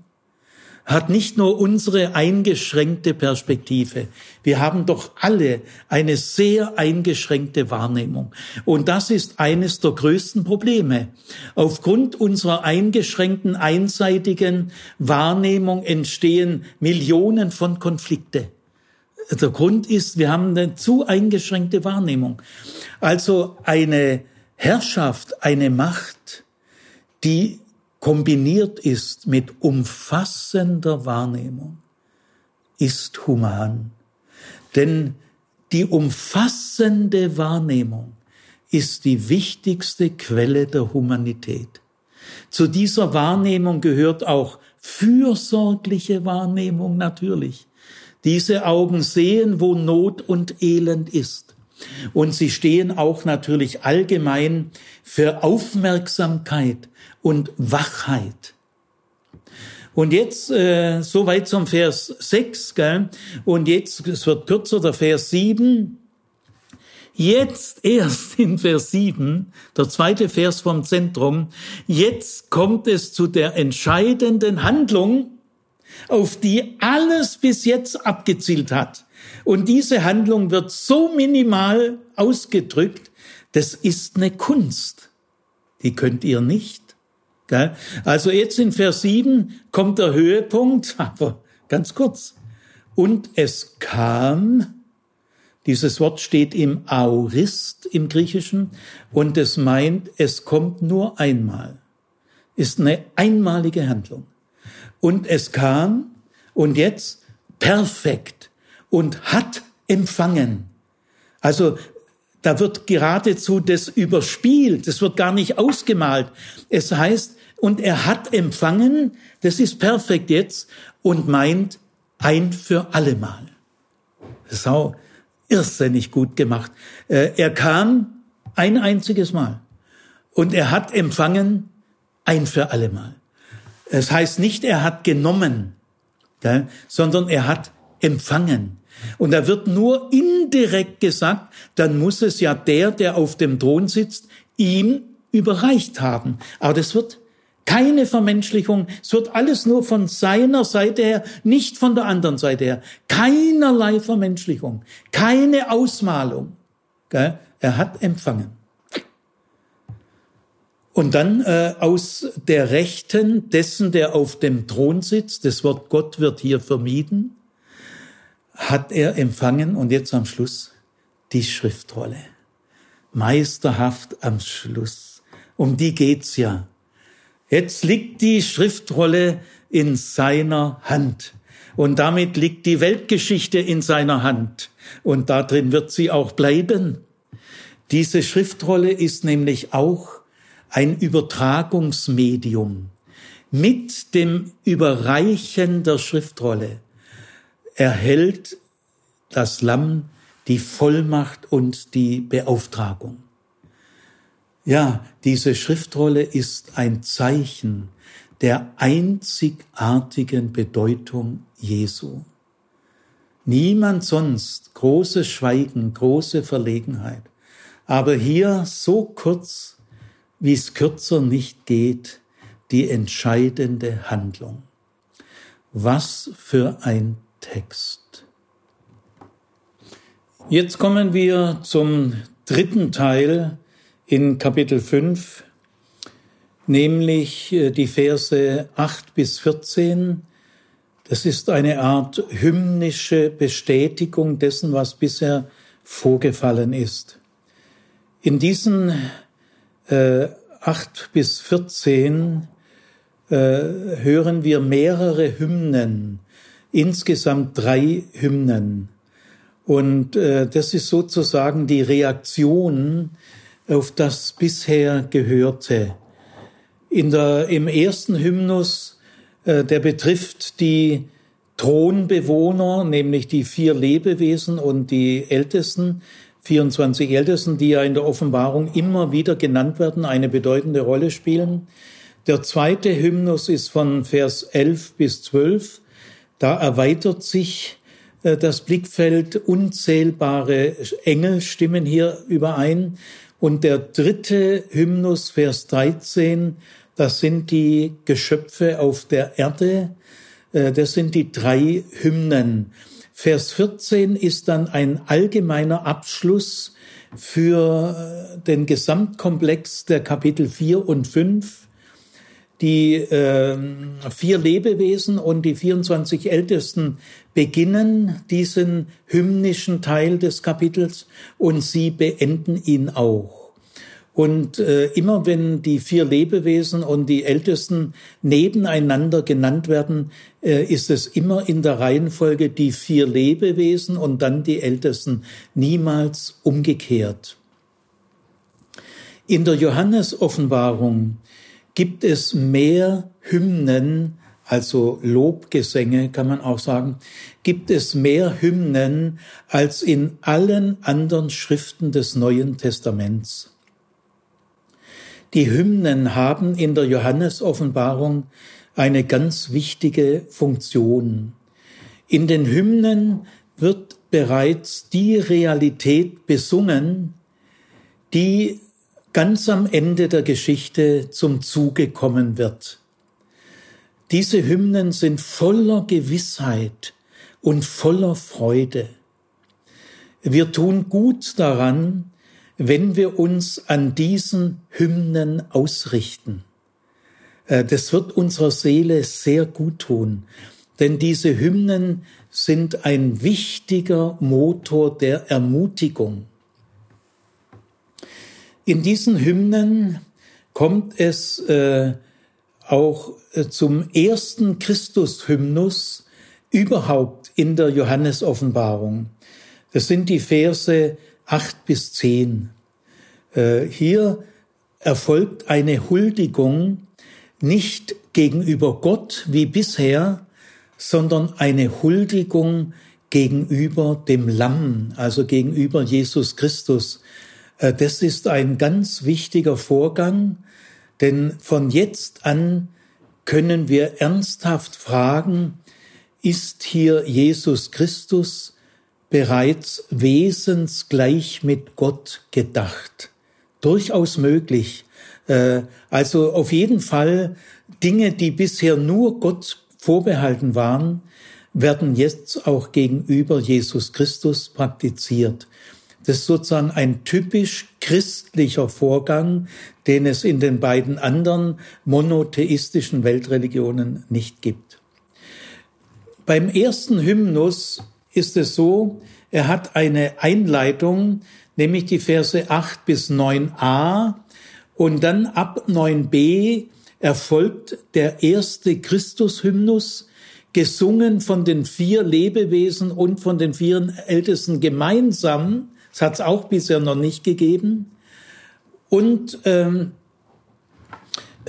hat nicht nur unsere eingeschränkte Perspektive. Wir haben doch alle eine sehr eingeschränkte Wahrnehmung. Und das ist eines der größten Probleme. Aufgrund unserer eingeschränkten, einseitigen Wahrnehmung entstehen Millionen von Konflikte. Der Grund ist, wir haben eine zu eingeschränkte Wahrnehmung. Also eine Herrschaft, eine Macht, die kombiniert ist mit umfassender Wahrnehmung, ist human. Denn die umfassende Wahrnehmung ist die wichtigste Quelle der Humanität. Zu dieser Wahrnehmung gehört auch fürsorgliche Wahrnehmung natürlich. Diese Augen sehen, wo Not und Elend ist. Und sie stehen auch natürlich allgemein für Aufmerksamkeit und Wachheit. Und jetzt äh, soweit zum Vers 6, gell? Und jetzt, es wird kürzer, der Vers 7. Jetzt erst <laughs> in Vers 7, der zweite Vers vom Zentrum, jetzt kommt es zu der entscheidenden Handlung, auf die alles bis jetzt abgezielt hat. Und diese Handlung wird so minimal ausgedrückt, das ist eine Kunst. Die könnt ihr nicht. Also jetzt in Vers 7 kommt der Höhepunkt, <laughs> aber ganz kurz. Und es kam, dieses Wort steht im Aurist im Griechischen und es meint, es kommt nur einmal. Ist eine einmalige Handlung. Und es kam und jetzt perfekt und hat empfangen. Also da wird geradezu das überspielt, das wird gar nicht ausgemalt. Es heißt, und er hat empfangen, das ist perfekt jetzt, und meint ein für allemal. Auch irrsinnig gut gemacht. Äh, er kam ein einziges Mal und er hat empfangen ein für allemal. Es heißt nicht, er hat genommen, sondern er hat empfangen. Und da wird nur indirekt gesagt, dann muss es ja der, der auf dem Thron sitzt, ihm überreicht haben. Aber das wird keine Vermenschlichung. Es wird alles nur von seiner Seite her, nicht von der anderen Seite her. Keinerlei Vermenschlichung. Keine Ausmalung. Er hat empfangen. Und dann äh, aus der Rechten dessen, der auf dem Thron sitzt, das Wort Gott wird hier vermieden, hat er empfangen und jetzt am Schluss die Schriftrolle. Meisterhaft am Schluss. Um die geht's ja. Jetzt liegt die Schriftrolle in seiner Hand. Und damit liegt die Weltgeschichte in seiner Hand. Und darin wird sie auch bleiben. Diese Schriftrolle ist nämlich auch ein Übertragungsmedium. Mit dem Überreichen der Schriftrolle erhält das Lamm die Vollmacht und die Beauftragung. Ja, diese Schriftrolle ist ein Zeichen der einzigartigen Bedeutung Jesu. Niemand sonst, großes Schweigen, große Verlegenheit. Aber hier so kurz, wie es kürzer nicht geht, die entscheidende Handlung. Was für ein Text. Jetzt kommen wir zum dritten Teil in Kapitel 5, nämlich äh, die Verse 8 bis 14. Das ist eine Art hymnische Bestätigung dessen, was bisher vorgefallen ist. In diesen äh, 8 bis 14 äh, hören wir mehrere Hymnen, insgesamt drei Hymnen. Und äh, das ist sozusagen die Reaktion auf das bisher Gehörte. In der, Im ersten Hymnus, äh, der betrifft die Thronbewohner, nämlich die vier Lebewesen und die Ältesten, 24 Ältesten, die ja in der Offenbarung immer wieder genannt werden, eine bedeutende Rolle spielen. Der zweite Hymnus ist von Vers 11 bis 12. Da erweitert sich äh, das Blickfeld, unzählbare Engel stimmen hier überein. Und der dritte Hymnus, Vers 13, das sind die Geschöpfe auf der Erde. Äh, das sind die drei Hymnen. Vers 14 ist dann ein allgemeiner Abschluss für äh, den Gesamtkomplex der Kapitel 4 und 5 die äh, vier Lebewesen und die 24 Ältesten beginnen diesen hymnischen Teil des Kapitels und sie beenden ihn auch. Und äh, immer wenn die vier Lebewesen und die Ältesten nebeneinander genannt werden, äh, ist es immer in der Reihenfolge die vier Lebewesen und dann die Ältesten, niemals umgekehrt. In der Johannes-Offenbarung gibt es mehr Hymnen, also Lobgesänge kann man auch sagen, gibt es mehr Hymnen als in allen anderen Schriften des Neuen Testaments. Die Hymnen haben in der Johannesoffenbarung eine ganz wichtige Funktion. In den Hymnen wird bereits die Realität besungen, die ganz am Ende der Geschichte zum Zuge kommen wird. Diese Hymnen sind voller Gewissheit und voller Freude. Wir tun gut daran, wenn wir uns an diesen Hymnen ausrichten. Äh, das wird unserer Seele sehr gut tun, denn diese Hymnen sind ein wichtiger Motor der Ermutigung. In diesen Hymnen kommt es äh, auch äh, zum ersten Christus-Hymnus überhaupt in der Johannes-Offenbarung. Das sind die Verse acht bis zehn. Äh, hier erfolgt eine Huldigung nicht gegenüber Gott wie bisher, sondern eine Huldigung gegenüber dem Lamm, also gegenüber Jesus Christus, äh, das ist ein ganz wichtiger Vorgang, denn von jetzt an können wir ernsthaft fragen, ist hier Jesus Christus bereits wesensgleich mit Gott gedacht? Durchaus möglich. Äh, also auf jeden Fall Dinge, die bisher nur Gott vorbehalten waren, werden jetzt auch gegenüber Jesus Christus praktiziert. Das ist sozusagen ein typisch christlicher Vorgang, den es in den beiden anderen monotheistischen Weltreligionen nicht gibt. Beim ersten Hymnus ist es so, er hat eine Einleitung, nämlich die Verse 8 bis 9a und dann ab 9b erfolgt der erste Christushymnus, gesungen von den vier Lebewesen und von den vier Ältesten gemeinsam, das hat es auch bisher noch nicht gegeben. Und ähm,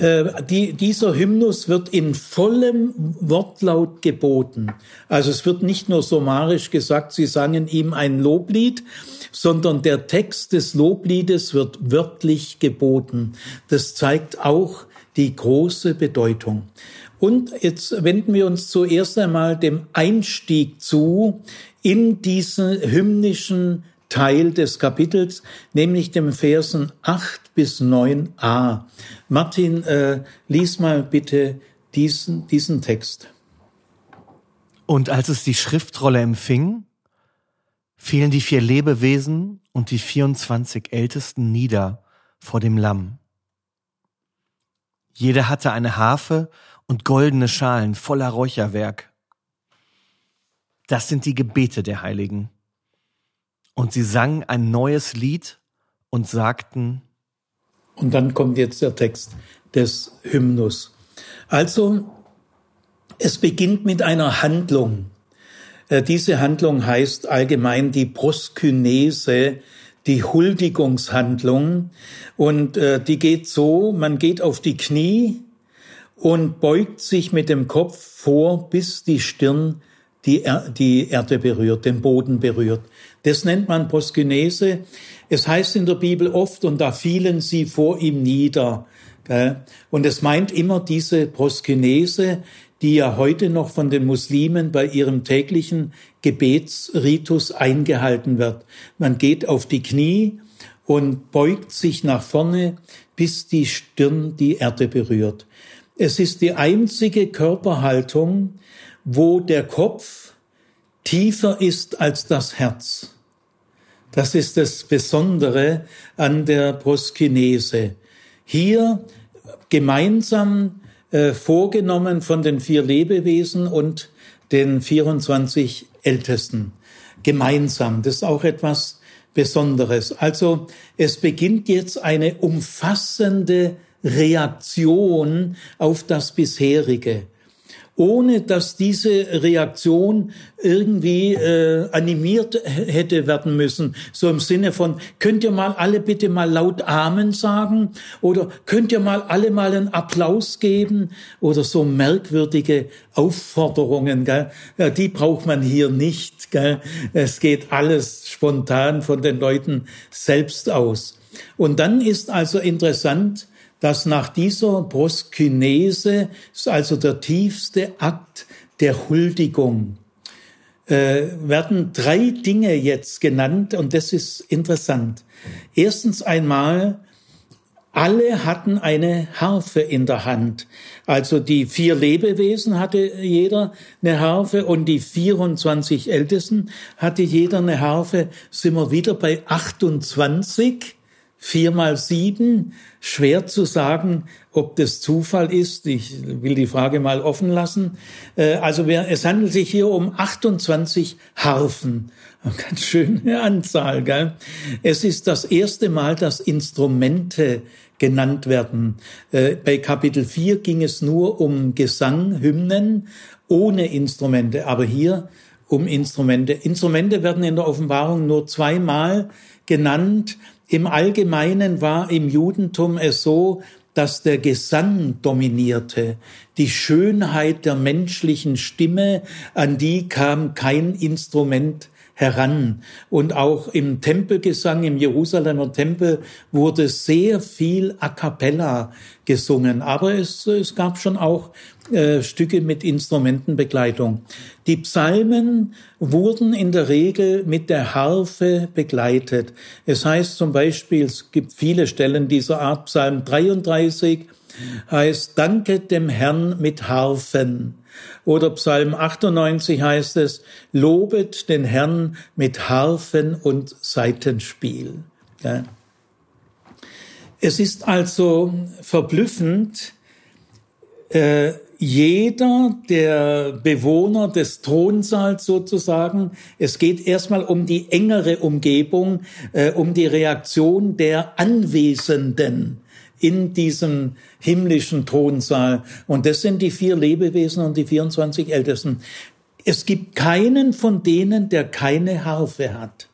äh, die, dieser Hymnus wird in vollem Wortlaut geboten. Also es wird nicht nur summarisch gesagt, sie sangen ihm ein Loblied, sondern der Text des Lobliedes wird wörtlich geboten. Das zeigt auch die große Bedeutung. Und jetzt wenden wir uns zuerst einmal dem Einstieg zu in diesen hymnischen Teil des Kapitels, nämlich dem Versen 8 bis 9a. Martin, äh, lies mal bitte diesen, diesen Text. Und als es die Schriftrolle empfing, fielen die vier Lebewesen und die 24 Ältesten nieder vor dem Lamm. Jeder hatte eine Harfe und goldene Schalen voller Räucherwerk. Das sind die Gebete der Heiligen. Und sie sangen ein neues Lied und sagten, und dann kommt jetzt der Text des Hymnus. Also, es beginnt mit einer Handlung. Äh, diese Handlung heißt allgemein die Proskynese, die Huldigungshandlung. Und äh, die geht so, man geht auf die Knie und beugt sich mit dem Kopf vor, bis die Stirn die, er die Erde berührt, den Boden berührt. Das nennt man Proskynese. Es heißt in der Bibel oft, und da fielen sie vor ihm nieder. Und es meint immer diese Proskynese, die ja heute noch von den Muslimen bei ihrem täglichen Gebetsritus eingehalten wird. Man geht auf die Knie und beugt sich nach vorne, bis die Stirn die Erde berührt. Es ist die einzige Körperhaltung, wo der Kopf tiefer ist als das Herz. Das ist das Besondere an der Proskinese. Hier gemeinsam äh, vorgenommen von den vier Lebewesen und den 24 Ältesten. Gemeinsam. Das ist auch etwas Besonderes. Also es beginnt jetzt eine umfassende Reaktion auf das bisherige ohne dass diese Reaktion irgendwie äh, animiert hätte werden müssen. So im Sinne von, könnt ihr mal alle bitte mal laut Amen sagen? Oder könnt ihr mal alle mal einen Applaus geben? Oder so merkwürdige Aufforderungen, gell? Ja, die braucht man hier nicht. Gell? Es geht alles spontan von den Leuten selbst aus. Und dann ist also interessant, dass nach dieser Proskynese, also der tiefste Akt der Huldigung, äh, werden drei Dinge jetzt genannt und das ist interessant. Erstens einmal, alle hatten eine Harfe in der Hand. Also die vier Lebewesen hatte jeder eine Harfe und die 24 Ältesten hatte jeder eine Harfe. Sind wir wieder bei 28 Vier mal sieben, schwer zu sagen, ob das Zufall ist. Ich will die Frage mal offen lassen. Äh, also es handelt sich hier um 28 Harfen. Eine ganz schöne <laughs> Anzahl, gell? Es ist das erste Mal, dass Instrumente genannt werden. Äh, bei Kapitel 4 ging es nur um Gesang, Hymnen ohne Instrumente, aber hier um Instrumente. Instrumente werden in der Offenbarung nur zweimal genannt. Im Allgemeinen war im Judentum es so, dass der Gesang dominierte, die Schönheit der menschlichen Stimme, an die kam kein Instrument heran. Und auch im Tempelgesang, im Jerusalemer Tempel wurde sehr viel a cappella gesungen. Aber es, es gab schon auch äh, Stücke mit Instrumentenbegleitung. Die Psalmen wurden in der Regel mit der Harfe begleitet. Es heißt zum Beispiel, es gibt viele Stellen dieser Art, Psalm 33 heißt, danket dem Herrn mit Harfen. Oder Psalm 98 heißt es, lobet den Herrn mit Harfen und Saitenspiel. Ja. Es ist also verblüffend, äh, jeder der Bewohner des Thronsaals sozusagen, es geht erstmal um die engere Umgebung, äh, um die Reaktion der Anwesenden in diesem himmlischen Thronsaal. Und das sind die vier Lebewesen und die 24 Ältesten. Es gibt keinen von denen, der keine Harfe hat.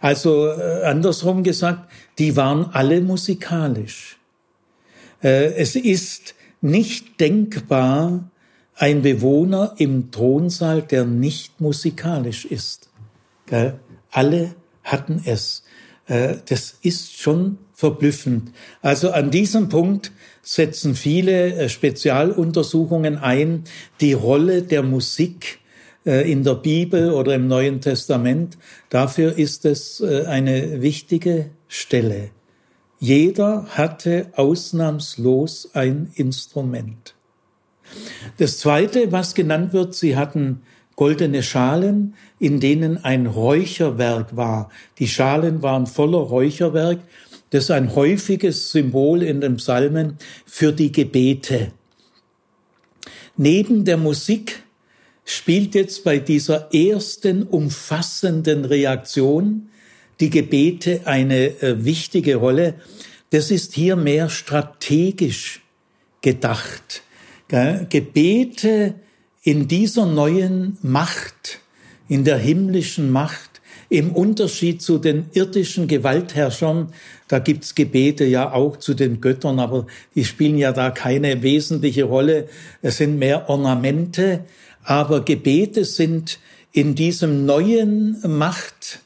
Also äh, andersrum gesagt, die waren alle musikalisch. Äh, es ist nicht denkbar ein Bewohner im Thronsaal, der nicht musikalisch ist. Gell? Alle hatten es. Äh, das ist schon verblüffend. Also an diesem Punkt setzen viele äh, Spezialuntersuchungen ein, die Rolle der Musik äh, in der Bibel oder im Neuen Testament. Dafür ist es eine wichtige Stelle. Jeder hatte ausnahmslos ein Instrument. Das Zweite, was genannt wird, sie hatten goldene Schalen, in denen ein Räucherwerk war. Die Schalen waren voller Räucherwerk. Das ist ein häufiges Symbol in den Psalmen für die Gebete. Neben der Musik spielt jetzt bei dieser ersten umfassenden Reaktion die Gebete eine äh, wichtige Rolle. Das ist hier mehr strategisch gedacht. Gebete in dieser neuen Macht, in der himmlischen Macht, im Unterschied zu den irdischen Gewaltherrschern, da gibt's Gebete ja auch zu den Göttern, aber die spielen ja da keine wesentliche Rolle. Es sind mehr Ornamente, aber Gebete sind in diesem neuen Machtsystem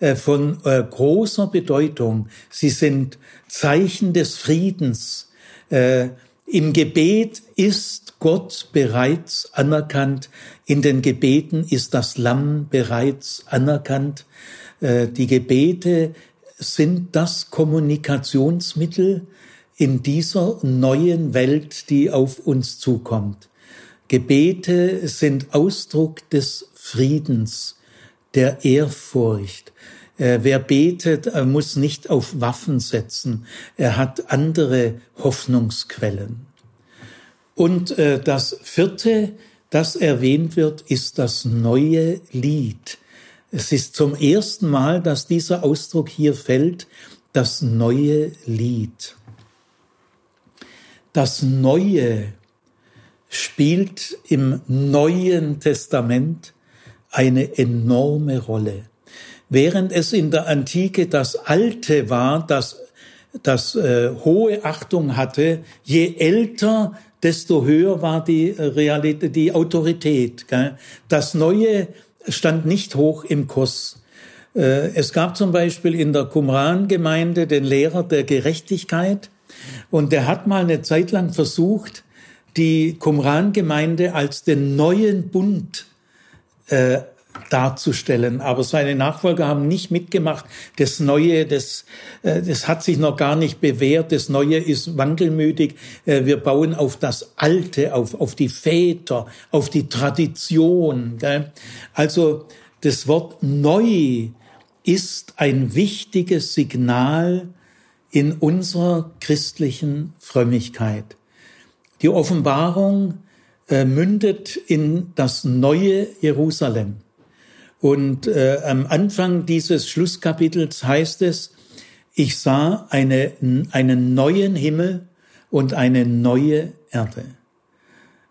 äh, von äh, großer Bedeutung. Sie sind Zeichen des Friedens. Äh, Im Gebet ist Gott bereits anerkannt. In den Gebeten ist das Lamm bereits anerkannt. Die Gebete sind das Kommunikationsmittel in dieser neuen Welt, die auf uns zukommt. Gebete sind Ausdruck des Friedens, der Ehrfurcht. Äh, wer betet, äh, muss nicht auf Waffen setzen. Er hat andere Hoffnungsquellen. Und äh, das vierte, das erwähnt wird, ist das neue Lied. Es ist zum ersten Mal, dass dieser Ausdruck hier fällt, das neue Lied. Das Neue spielt im Neuen Testament eine enorme Rolle. Während es in der Antike das Alte war, das, das äh, hohe Achtung hatte, je älter, desto höher war die Realität, die Autorität. Gell? Das Neue stand nicht hoch im Kurs. Äh, es gab zum Beispiel in der Qumran-Gemeinde den Lehrer der Gerechtigkeit und der hat mal eine Zeit lang versucht, die Qumran-Gemeinde als den neuen Bund äh, darzustellen. Aber seine Nachfolger haben nicht mitgemacht. Das Neue, das, äh, das hat sich noch gar nicht bewährt. Das Neue ist wankelmütig. Äh, wir bauen auf das Alte, auf, auf die Väter, auf die Tradition. Also das Wort neu ist ein wichtiges Signal in unserer christlichen Frömmigkeit. Die Offenbarung äh, mündet in das neue Jerusalem. Und äh, am Anfang dieses Schlusskapitels heißt es, ich sah eine, einen neuen Himmel und eine neue Erde.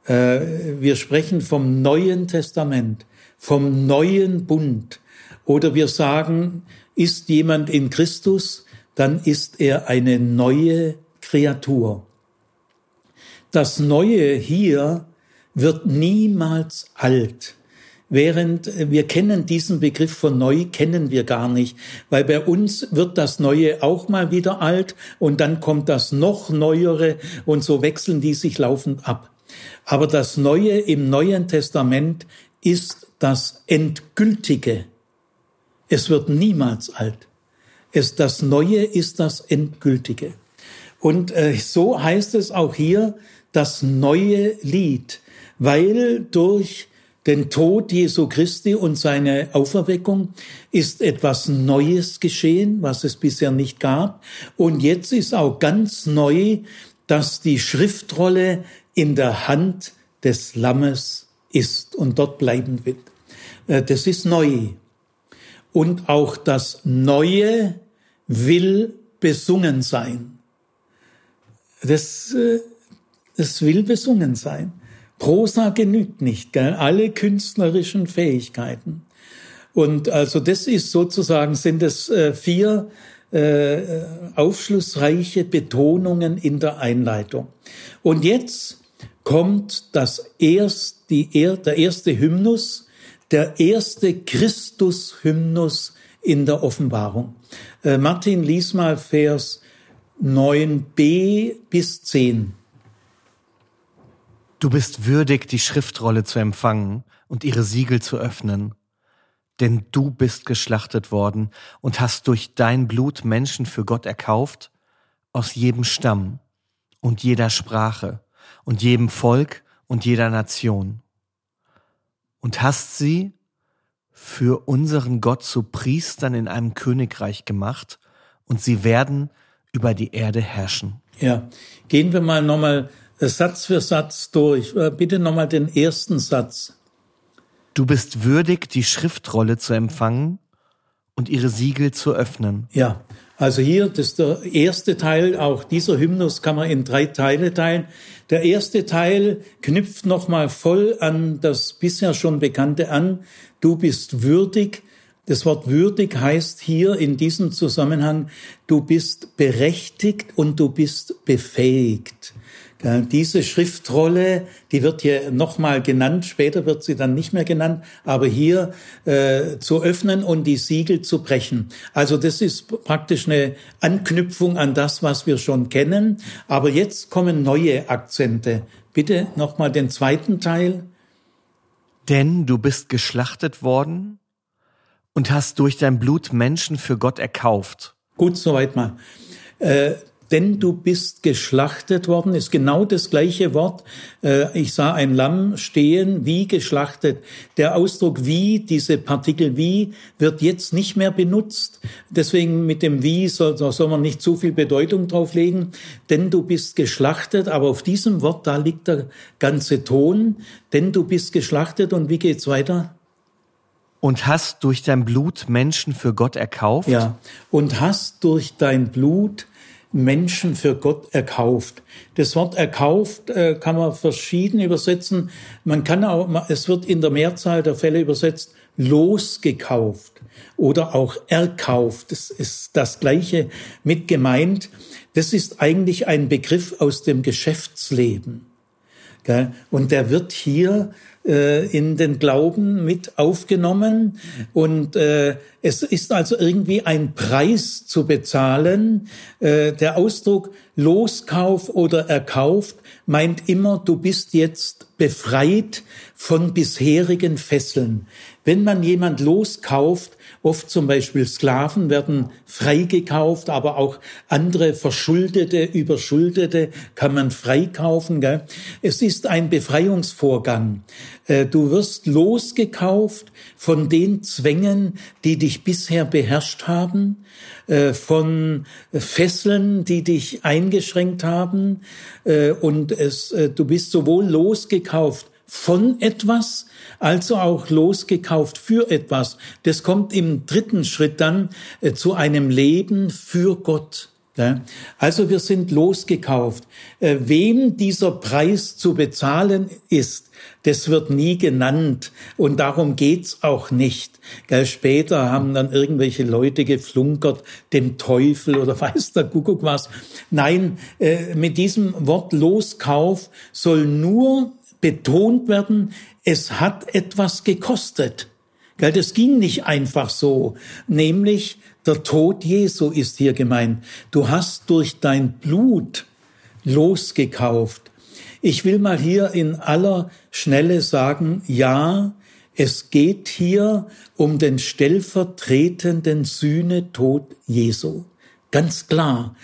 Äh, wir sprechen vom Neuen Testament, vom neuen Bund. Oder wir sagen, ist jemand in Christus, dann ist er eine neue Kreatur. Das Neue hier wird niemals alt. Während wir kennen diesen Begriff von neu, kennen wir gar nicht, weil bei uns wird das Neue auch mal wieder alt und dann kommt das noch Neuere und so wechseln die sich laufend ab. Aber das Neue im Neuen Testament ist das Endgültige. Es wird niemals alt. Es, das Neue ist das Endgültige. Und äh, so heißt es auch hier, das neue Lied, weil durch den Tod Jesu Christi und seine Auferweckung ist etwas Neues geschehen, was es bisher nicht gab. Und jetzt ist auch ganz neu, dass die Schriftrolle in der Hand des Lammes ist und dort bleiben wird. Äh, das ist neu. Und auch das Neue will besungen sein. Das äh, es will besungen sein. Prosa genügt nicht, gell? alle künstlerischen Fähigkeiten. Und also das ist sozusagen, sind es äh, vier äh, aufschlussreiche Betonungen in der Einleitung. Und jetzt kommt das erst, die, der erste Hymnus, der erste Christus-Hymnus in der Offenbarung. Äh, Martin, lies mal Vers 9b bis 10. Du bist würdig, die Schriftrolle zu empfangen und ihre Siegel zu öffnen. Denn du bist geschlachtet worden und hast durch dein Blut Menschen für Gott erkauft, aus jedem Stamm und jeder Sprache und jedem Volk und jeder Nation. und hast sie für unseren Gott zu Priestern in einem Königreich gemacht und sie werden über die Erde herrschen. Ja, gehen wir mal nochmal Satz für Satz durch. Äh, bitte nochmal den ersten Satz. Du bist würdig, die Schriftrolle zu empfangen und ihre Siegel zu öffnen. Ja, also hier, das ist der erste Teil, auch dieser Hymnus kann man in drei Teile teilen. Der erste Teil knüpft nochmal voll an das bisher schon Bekannte an. Du bist würdig. Das Wort würdig heißt hier in diesem Zusammenhang, du bist berechtigt und du bist befähigt. Diese Schriftrolle, die wird hier nochmal genannt, später wird sie dann nicht mehr genannt, aber hier äh, zu öffnen und die Siegel zu brechen. Also das ist praktisch eine Anknüpfung an das, was wir schon kennen, aber jetzt kommen neue Akzente. Bitte nochmal den zweiten Teil. Denn du bist geschlachtet worden und hast durch dein Blut Menschen für Gott erkauft. Gut, soweit mal. Äh, denn du bist geschlachtet worden, ist genau das gleiche Wort. Äh, ich sah ein Lamm stehen, wie geschlachtet. Der Ausdruck wie, diese Partikel wie, wird jetzt nicht mehr benutzt. Deswegen mit dem wie soll, soll man nicht zu viel Bedeutung drauflegen. Denn du bist geschlachtet, aber auf diesem Wort, da liegt der ganze Ton. Denn du bist geschlachtet und wie geht's weiter? Und hast durch dein Blut Menschen für Gott erkauft? Ja, und hast durch dein Blut Menschen für Gott erkauft. Das Wort erkauft äh, kann man verschieden übersetzen. Man kann auch, es wird in der Mehrzahl der Fälle übersetzt losgekauft oder auch erkauft. Das ist das Gleiche mit gemeint. Das ist eigentlich ein Begriff aus dem Geschäftsleben. Und der wird hier äh, in den Glauben mit aufgenommen. Und äh, es ist also irgendwie ein Preis zu bezahlen. Äh, der Ausdruck Loskauf oder erkauft meint immer, du bist jetzt befreit von bisherigen Fesseln. Wenn man jemand loskauft, oft zum Beispiel Sklaven werden freigekauft, aber auch andere Verschuldete, Überschuldete kann man freikaufen. Gell? Es ist ein Befreiungsvorgang. Äh, du wirst losgekauft von den Zwängen, die dich bisher beherrscht haben, äh, von Fesseln, die dich eingeschränkt haben. Äh, und es, du bist sowohl losgekauft von etwas, also auch losgekauft für etwas. Das kommt im dritten Schritt dann äh, zu einem Leben für Gott. Also wir sind losgekauft. Äh, wem dieser Preis zu bezahlen ist, das wird nie genannt und darum geht's auch nicht. Gell, später haben dann irgendwelche Leute geflunkert, dem Teufel oder <laughs> weiß der Kuckuck was. Nein, äh, mit diesem Wort Loskauf soll nur betont werden, es hat etwas gekostet. Das ging nicht einfach so. Nämlich der Tod Jesu ist hier gemeint. Du hast durch dein Blut losgekauft. Ich will mal hier in aller Schnelle sagen, ja, es geht hier um den stellvertretenden Sühnetod Jesu. Ganz klar.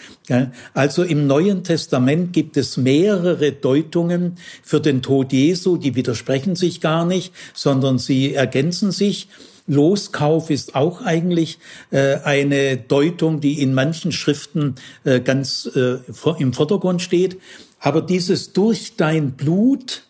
Also im Neuen Testament gibt es mehrere Deutungen für den Tod Jesu, die widersprechen sich gar nicht, sondern sie ergänzen sich. Loskauf ist auch eigentlich äh, eine Deutung, die in manchen Schriften äh, ganz äh, im Vordergrund steht. Aber dieses durch dein Blut,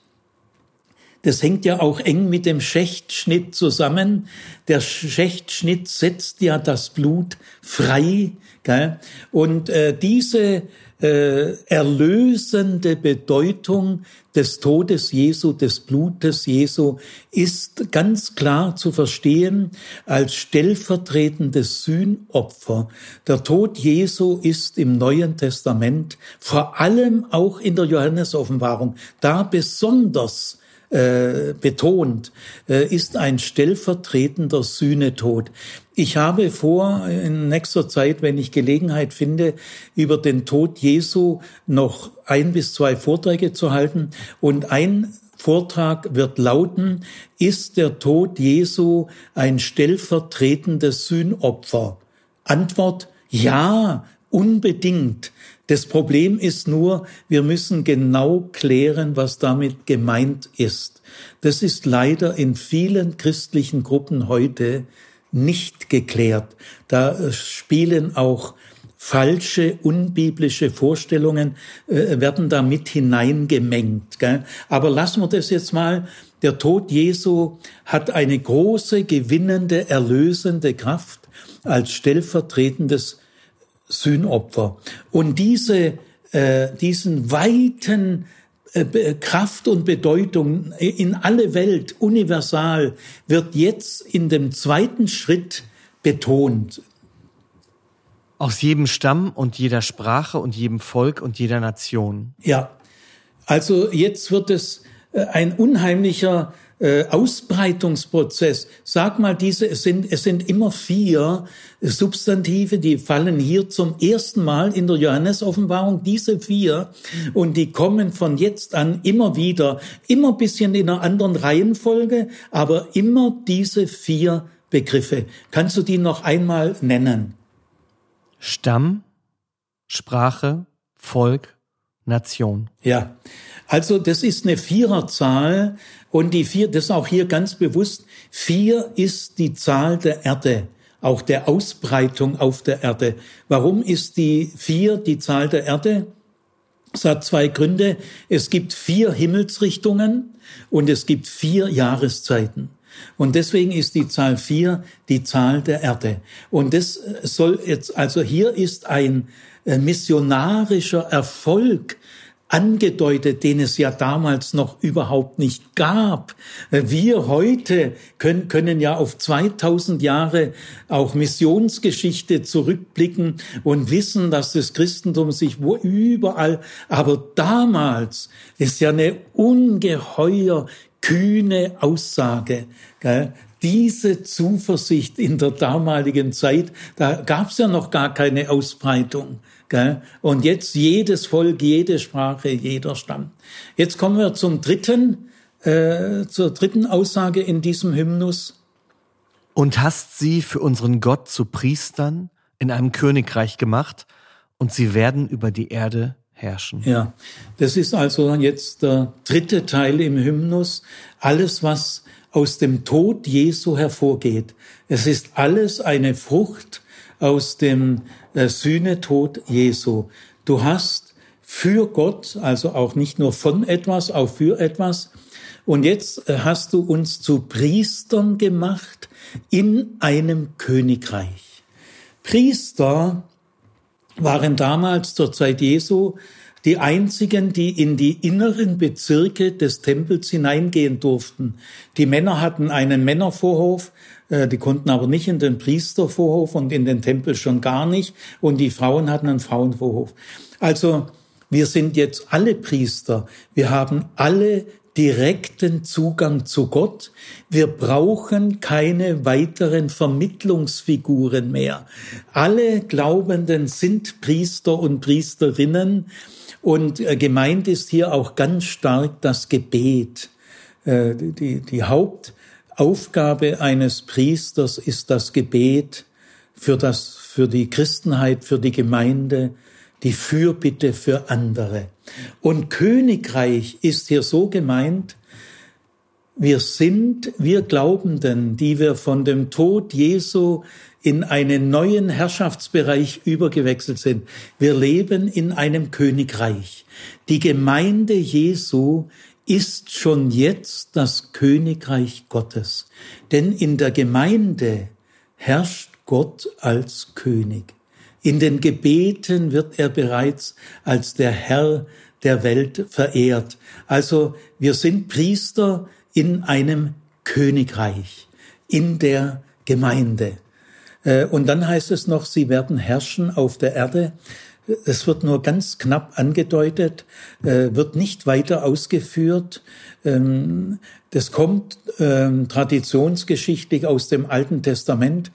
das hängt ja auch eng mit dem Schächtschnitt zusammen. Der Schächtschnitt setzt ja das Blut frei Gell? Und äh, diese äh, erlösende Bedeutung des Todes Jesu, des Blutes Jesu ist ganz klar zu verstehen als stellvertretendes Sühnopfer. Der Tod Jesu ist im Neuen Testament, vor allem auch in der Johannesoffenbarung, da besonders äh, betont, äh, ist ein stellvertretender Sühnetod. Ich habe vor, in nächster Zeit, wenn ich Gelegenheit finde, über den Tod Jesu noch ein bis zwei Vorträge zu halten. Und ein Vortrag wird lauten, ist der Tod Jesu ein stellvertretendes Sühnopfer? Antwort, ja, unbedingt. Das Problem ist nur, wir müssen genau klären, was damit gemeint ist. Das ist leider in vielen christlichen Gruppen heute nicht geklärt. Da spielen auch falsche, unbiblische Vorstellungen, äh, werden da mit hineingemengt. Gell? Aber lassen wir das jetzt mal. Der Tod Jesu hat eine große, gewinnende, erlösende Kraft als stellvertretendes Sühnopfer. Und diese, äh, diesen weiten äh, Kraft und Bedeutung in alle Welt, universal, wird jetzt in dem zweiten Schritt betont. Aus jedem Stamm und jeder Sprache und jedem Volk und jeder Nation. Ja, also jetzt wird es äh, ein unheimlicher äh, Ausbreitungsprozess. Sag mal, diese, es sind, es sind immer vier Substantive, die fallen hier zum ersten Mal in der Johannes-Offenbarung, diese vier, und die kommen von jetzt an immer wieder, immer bisschen in einer anderen Reihenfolge, aber immer diese vier Begriffe. Kannst du die noch einmal nennen? Stamm, Sprache, Volk, Nation. Ja, also das ist eine Viererzahl und die vier, das auch hier ganz bewusst, vier ist die Zahl der Erde, auch der Ausbreitung auf der Erde. Warum ist die vier die Zahl der Erde? Es hat zwei Gründe. Es gibt vier Himmelsrichtungen und es gibt vier Jahreszeiten. Und deswegen ist die Zahl vier die Zahl der Erde. Und das soll jetzt, also hier ist ein äh, missionarischer Erfolg angedeutet, den es ja damals noch überhaupt nicht gab. Wir heute können, können ja auf 2000 Jahre auch Missionsgeschichte zurückblicken und wissen, dass das Christentum sich wo überall, aber damals ist ja eine ungeheuer kühne Aussage. Gell? Diese Zuversicht in der damaligen Zeit, da gab es ja noch gar keine Ausbreitung. Gell? Und jetzt jedes Volk, jede Sprache, jeder Stamm. Jetzt kommen wir zum dritten, äh, zur dritten Aussage in diesem Hymnus. Und hast sie für unseren Gott zu Priestern in einem Königreich gemacht, und sie werden über die Erde herrschen. Ja, das ist also jetzt der dritte Teil im Hymnus. Alles, was aus dem Tod Jesu hervorgeht. Es ist alles eine Frucht aus dem Sühnetod Jesu. Du hast für Gott, also auch nicht nur von etwas, auch für etwas. Und jetzt äh, hast du uns zu Priestern gemacht in einem Königreich. Priester waren damals zur Zeit Jesu die einzigen, die in die inneren Bezirke des Tempels hineingehen durften. Die Männer hatten einen Männervorhof, äh, die konnten aber nicht in den Priestervorhof und in den Tempel schon gar nicht. Und die Frauen hatten einen Frauenvorhof. Also wir sind jetzt alle Priester. Wir haben alle direkten Zugang zu Gott. Wir brauchen keine weiteren Vermittlungsfiguren mehr. Alle Glaubenden sind Priester und Priesterinnen und äh, gemeint ist hier auch ganz stark das Gebet. Äh, die, die Hauptaufgabe eines Priesters ist das Gebet für das, für die Christenheit, für die Gemeinde, die Fürbitte für andere. Und Königreich ist hier so gemeint, wir sind, wir Glaubenden, die wir von dem Tod Jesu in einen neuen Herrschaftsbereich übergewechselt sind. Wir leben in einem Königreich. Die Gemeinde Jesu ist schon jetzt das Königreich Gottes. Denn in der Gemeinde herrscht Gott als König. In den Gebeten wird er bereits als der Herr der Welt verehrt. Also wir sind Priester in einem Königreich, in der Gemeinde. Äh, und dann heißt es noch, sie werden herrschen auf der Erde. Es wird nur ganz knapp angedeutet, äh, wird nicht weiter ausgeführt. Ähm, das kommt ähm, traditionsgeschichtlich aus dem Alten Testament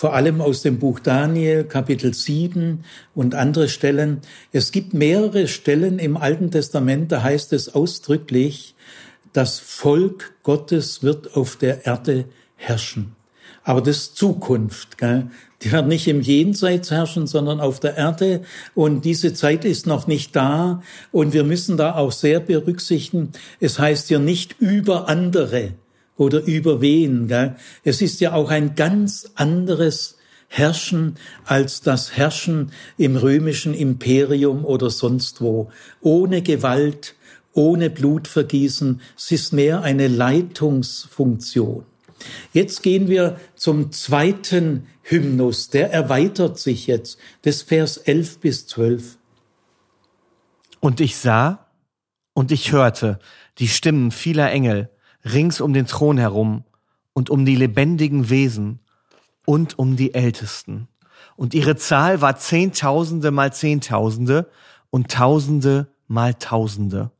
vor allem aus dem Buch Daniel, Kapitel 7 und andere Stellen. Es gibt mehrere Stellen im Alten Testament, da heißt es ausdrücklich, das Volk Gottes wird auf der Erde herrschen. aber das ist Zukunft. Gell? Die werden nicht im Jenseits herrschen, sondern auf der Erde. Und diese Zeit ist noch nicht da. Und wir müssen da auch sehr berücksichtigen, es heißt ja nicht über andere oder über wen. Gell? Es ist ja auch ein ganz anderes Herrschen als das Herrschen im römischen Imperium oder sonst wo. Ohne Gewalt, ohne Blutvergießen. Es ist mehr eine Leitungsfunktion. Jetzt gehen wir zum zweiten Hymnus. Der erweitert sich jetzt. Das Vers 11 bis 12. Und ich sah und ich hörte die Stimmen vieler Engel rings um den Thron herum und um die lebendigen Wesen und um die Ältesten. Und ihre Zahl war Zehntausende mal Zehntausende und Tausende mal Tausende.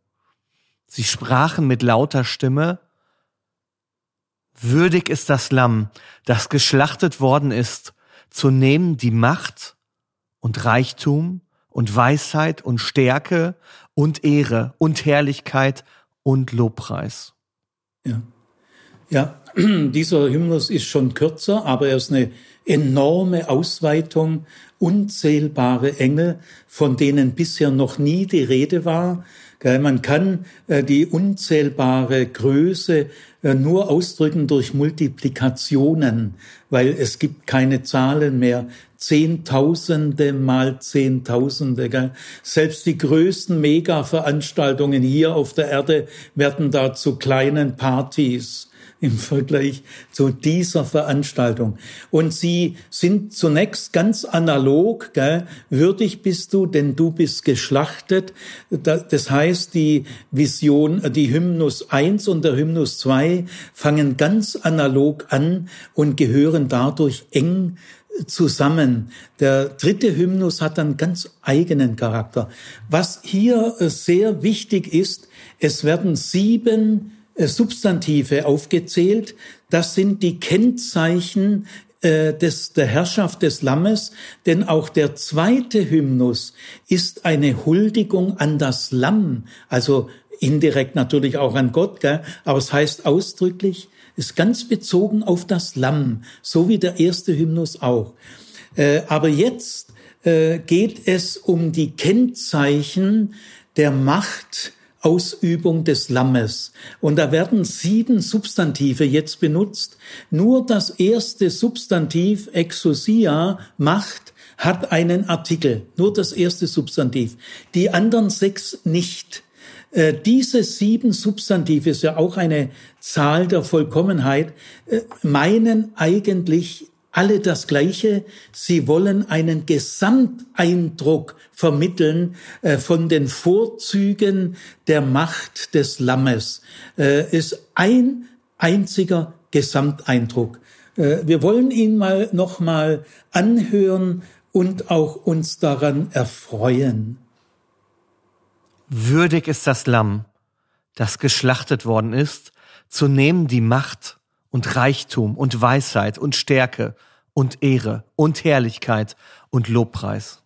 Sie sprachen mit lauter Stimme, Würdig ist das Lamm, das geschlachtet worden ist, zu nehmen die Macht und Reichtum und Weisheit und Stärke und Ehre und Herrlichkeit und Lobpreis. Ja. Ja, <clears throat> dieser Hymnus ist schon kürzer, aber er ist eine enorme Ausweitung, unzählbare Engel, von denen bisher noch nie die Rede war. Man kann äh, die unzählbare Größe äh, nur ausdrücken durch Multiplikationen, weil es gibt keine Zahlen mehr. Zehntausende mal Zehntausende. Selbst die größten Mega-Veranstaltungen hier auf der Erde werden da zu kleinen Partys <laughs> im Vergleich zu dieser Veranstaltung. Und sie sind zunächst ganz analog, gell? würdig bist du, denn du bist geschlachtet. Das heißt, die Vision, die Hymnus 1 und der Hymnus 2 fangen ganz analog an und gehören dadurch eng zusammen. Der dritte Hymnus hat einen ganz eigenen Charakter. Was hier sehr wichtig ist, es werden sieben äh, Substantive aufgezählt. Das sind die Kennzeichen äh, des, der Herrschaft des Lammes, denn auch der zweite Hymnus ist eine Huldigung an das Lamm, also indirekt natürlich auch an Gott, gell? aber es heißt ausdrücklich, ist ganz bezogen auf das Lamm, so wie der erste Hymnus auch. Äh, aber jetzt äh, geht es um die Kennzeichen der Macht Ausübung des Lammes. Und da werden sieben Substantive jetzt benutzt. Nur das erste Substantiv, Exousia, Macht, hat einen Artikel. Nur das erste Substantiv. Die anderen sechs nicht. Äh, diese sieben Substantive ist ja auch eine Zahl der Vollkommenheit, äh, meinen eigentlich alle das Gleiche. Sie wollen einen Gesamteindruck vermitteln äh, von den Vorzügen der Macht des Lammes. Ist ein einziger Gesamteindruck. Wir wollen ihn mal noch mal anhören und auch uns daran erfreuen. Würdig ist das Lamm, das geschlachtet worden ist, zu nehmen die Macht und Reichtum und Weisheit und Stärke und Ehre und Herrlichkeit und Lobpreis.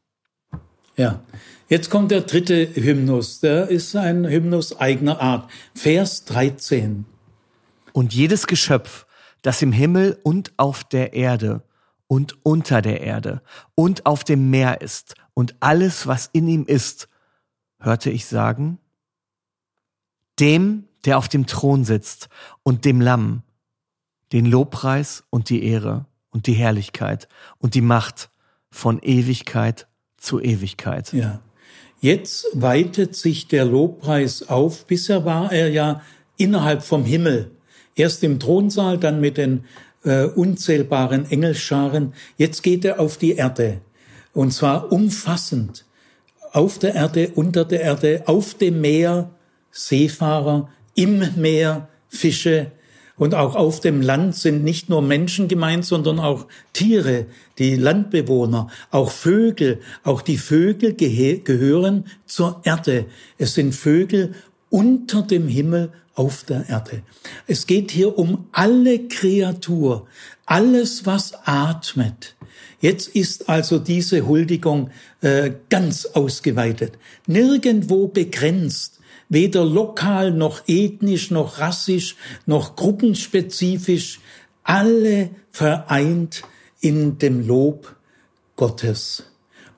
Ja, jetzt kommt der dritte Hymnus. Der ist ein Hymnus eigener Art. Vers 13. Und jedes Geschöpf, das im Himmel und auf der Erde und unter der Erde und auf dem Meer ist und alles, was in ihm ist, hörte ich sagen, dem, der auf dem Thron sitzt und dem Lamm, den Lobpreis und die Ehre und die Herrlichkeit und die Macht von Ewigkeit zu Ewigkeit. Ja. Jetzt weitet sich der Lobpreis auf. Bisher war er ja innerhalb vom Himmel. Erst im Thronsaal, dann mit den äh, unzählbaren Engelscharen. Jetzt geht er auf die Erde. Und zwar umfassend. Auf der Erde, unter der Erde, auf dem Meer, Seefahrer, im Meer, Fische, und auch auf dem Land sind nicht nur Menschen gemeint, sondern auch Tiere, die Landbewohner, auch Vögel. Auch die Vögel gehören zur Erde. Es sind Vögel unter dem Himmel auf der Erde. Es geht hier um alle Kreatur, alles, was atmet. Jetzt ist also diese Huldigung äh, ganz ausgeweitet, nirgendwo begrenzt weder lokal noch ethnisch noch rassisch noch gruppenspezifisch. alle vereint in dem Lob Gottes.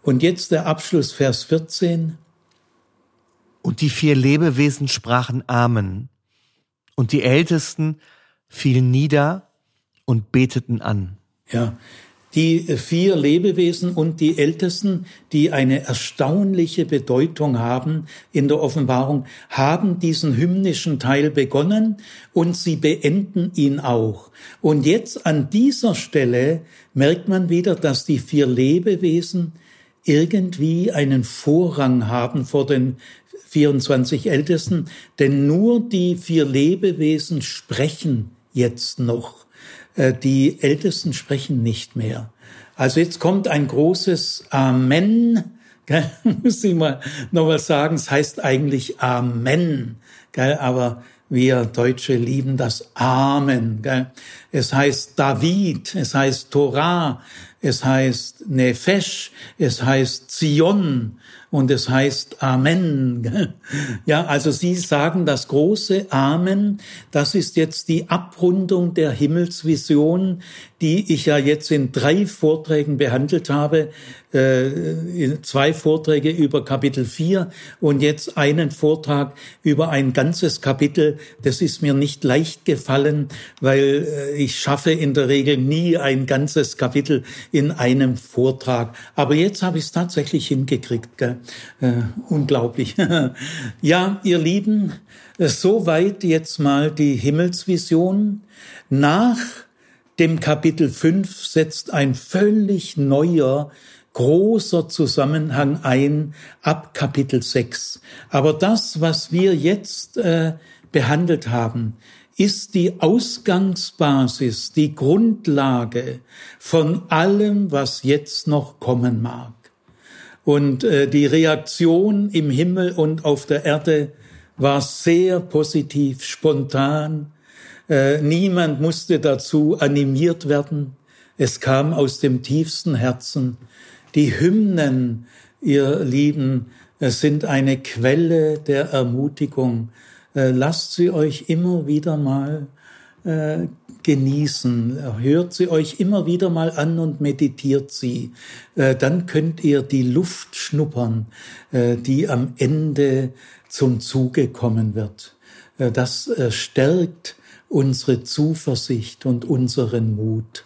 Und jetzt der Abschluss, Vers 14. Und die vier Lebewesen sprachen Amen. Und die Ältesten fielen nieder und beteten an. Ja, die vier Lebewesen und die Ältesten, die eine erstaunliche Bedeutung haben in der Offenbarung, haben diesen hymnischen Teil begonnen und sie beenden ihn auch. Und jetzt an dieser Stelle merkt man wieder, dass die vier Lebewesen irgendwie einen Vorrang haben vor den 24 Ältesten, denn nur die vier Lebewesen sprechen jetzt noch. Äh, die Ältesten sprechen nicht mehr. Also jetzt kommt ein großes Amen. <laughs> Gell? Muss ich mal nochmal sagen, es heißt eigentlich Amen. Gell? Aber wir Deutsche lieben das Amen. Gell? Es heißt David, es heißt Torah, es heißt Nefesh, es heißt Zion, und es heißt Amen. <laughs> Ja, also Sie sagen das große Amen, das ist jetzt die Abrundung der Himmelsvision, die ich ja jetzt in drei Vorträgen behandelt habe, äh, zwei Vorträge über Kapitel 4 und jetzt einen Vortrag über ein ganzes Kapitel. Das ist mir nicht leicht gefallen, weil äh, ich schaffe in der Regel nie ein ganzes Kapitel in einem Vortrag. Aber jetzt habe ich es tatsächlich hingekriegt. Gell? Äh, unglaublich. <laughs> ja, ihr Lieben, äh, soweit jetzt mal die Himmelsvision. Nach dem Kapitel 5 setzt ein völlig neuer großer Zusammenhang ein ab Kapitel 6. Aber das, was wir jetzt äh, behandelt haben, ist die Ausgangsbasis, die Grundlage von allem, was jetzt noch kommen mag. Und äh, die Reaktion im Himmel und auf der Erde war sehr positiv, spontan. Äh, niemand musste dazu animiert werden. Es kam aus dem tiefsten Herzen. Die Hymnen, ihr Lieben, sind eine Quelle der Ermutigung. Äh, lasst sie euch immer wieder mal äh, genießen. Hört sie euch immer wieder mal an und meditiert sie. Äh, dann könnt ihr die Luft schnuppern, die am Ende zum Zuge kommen wird. Das stärkt unsere Zuversicht und unseren Mut.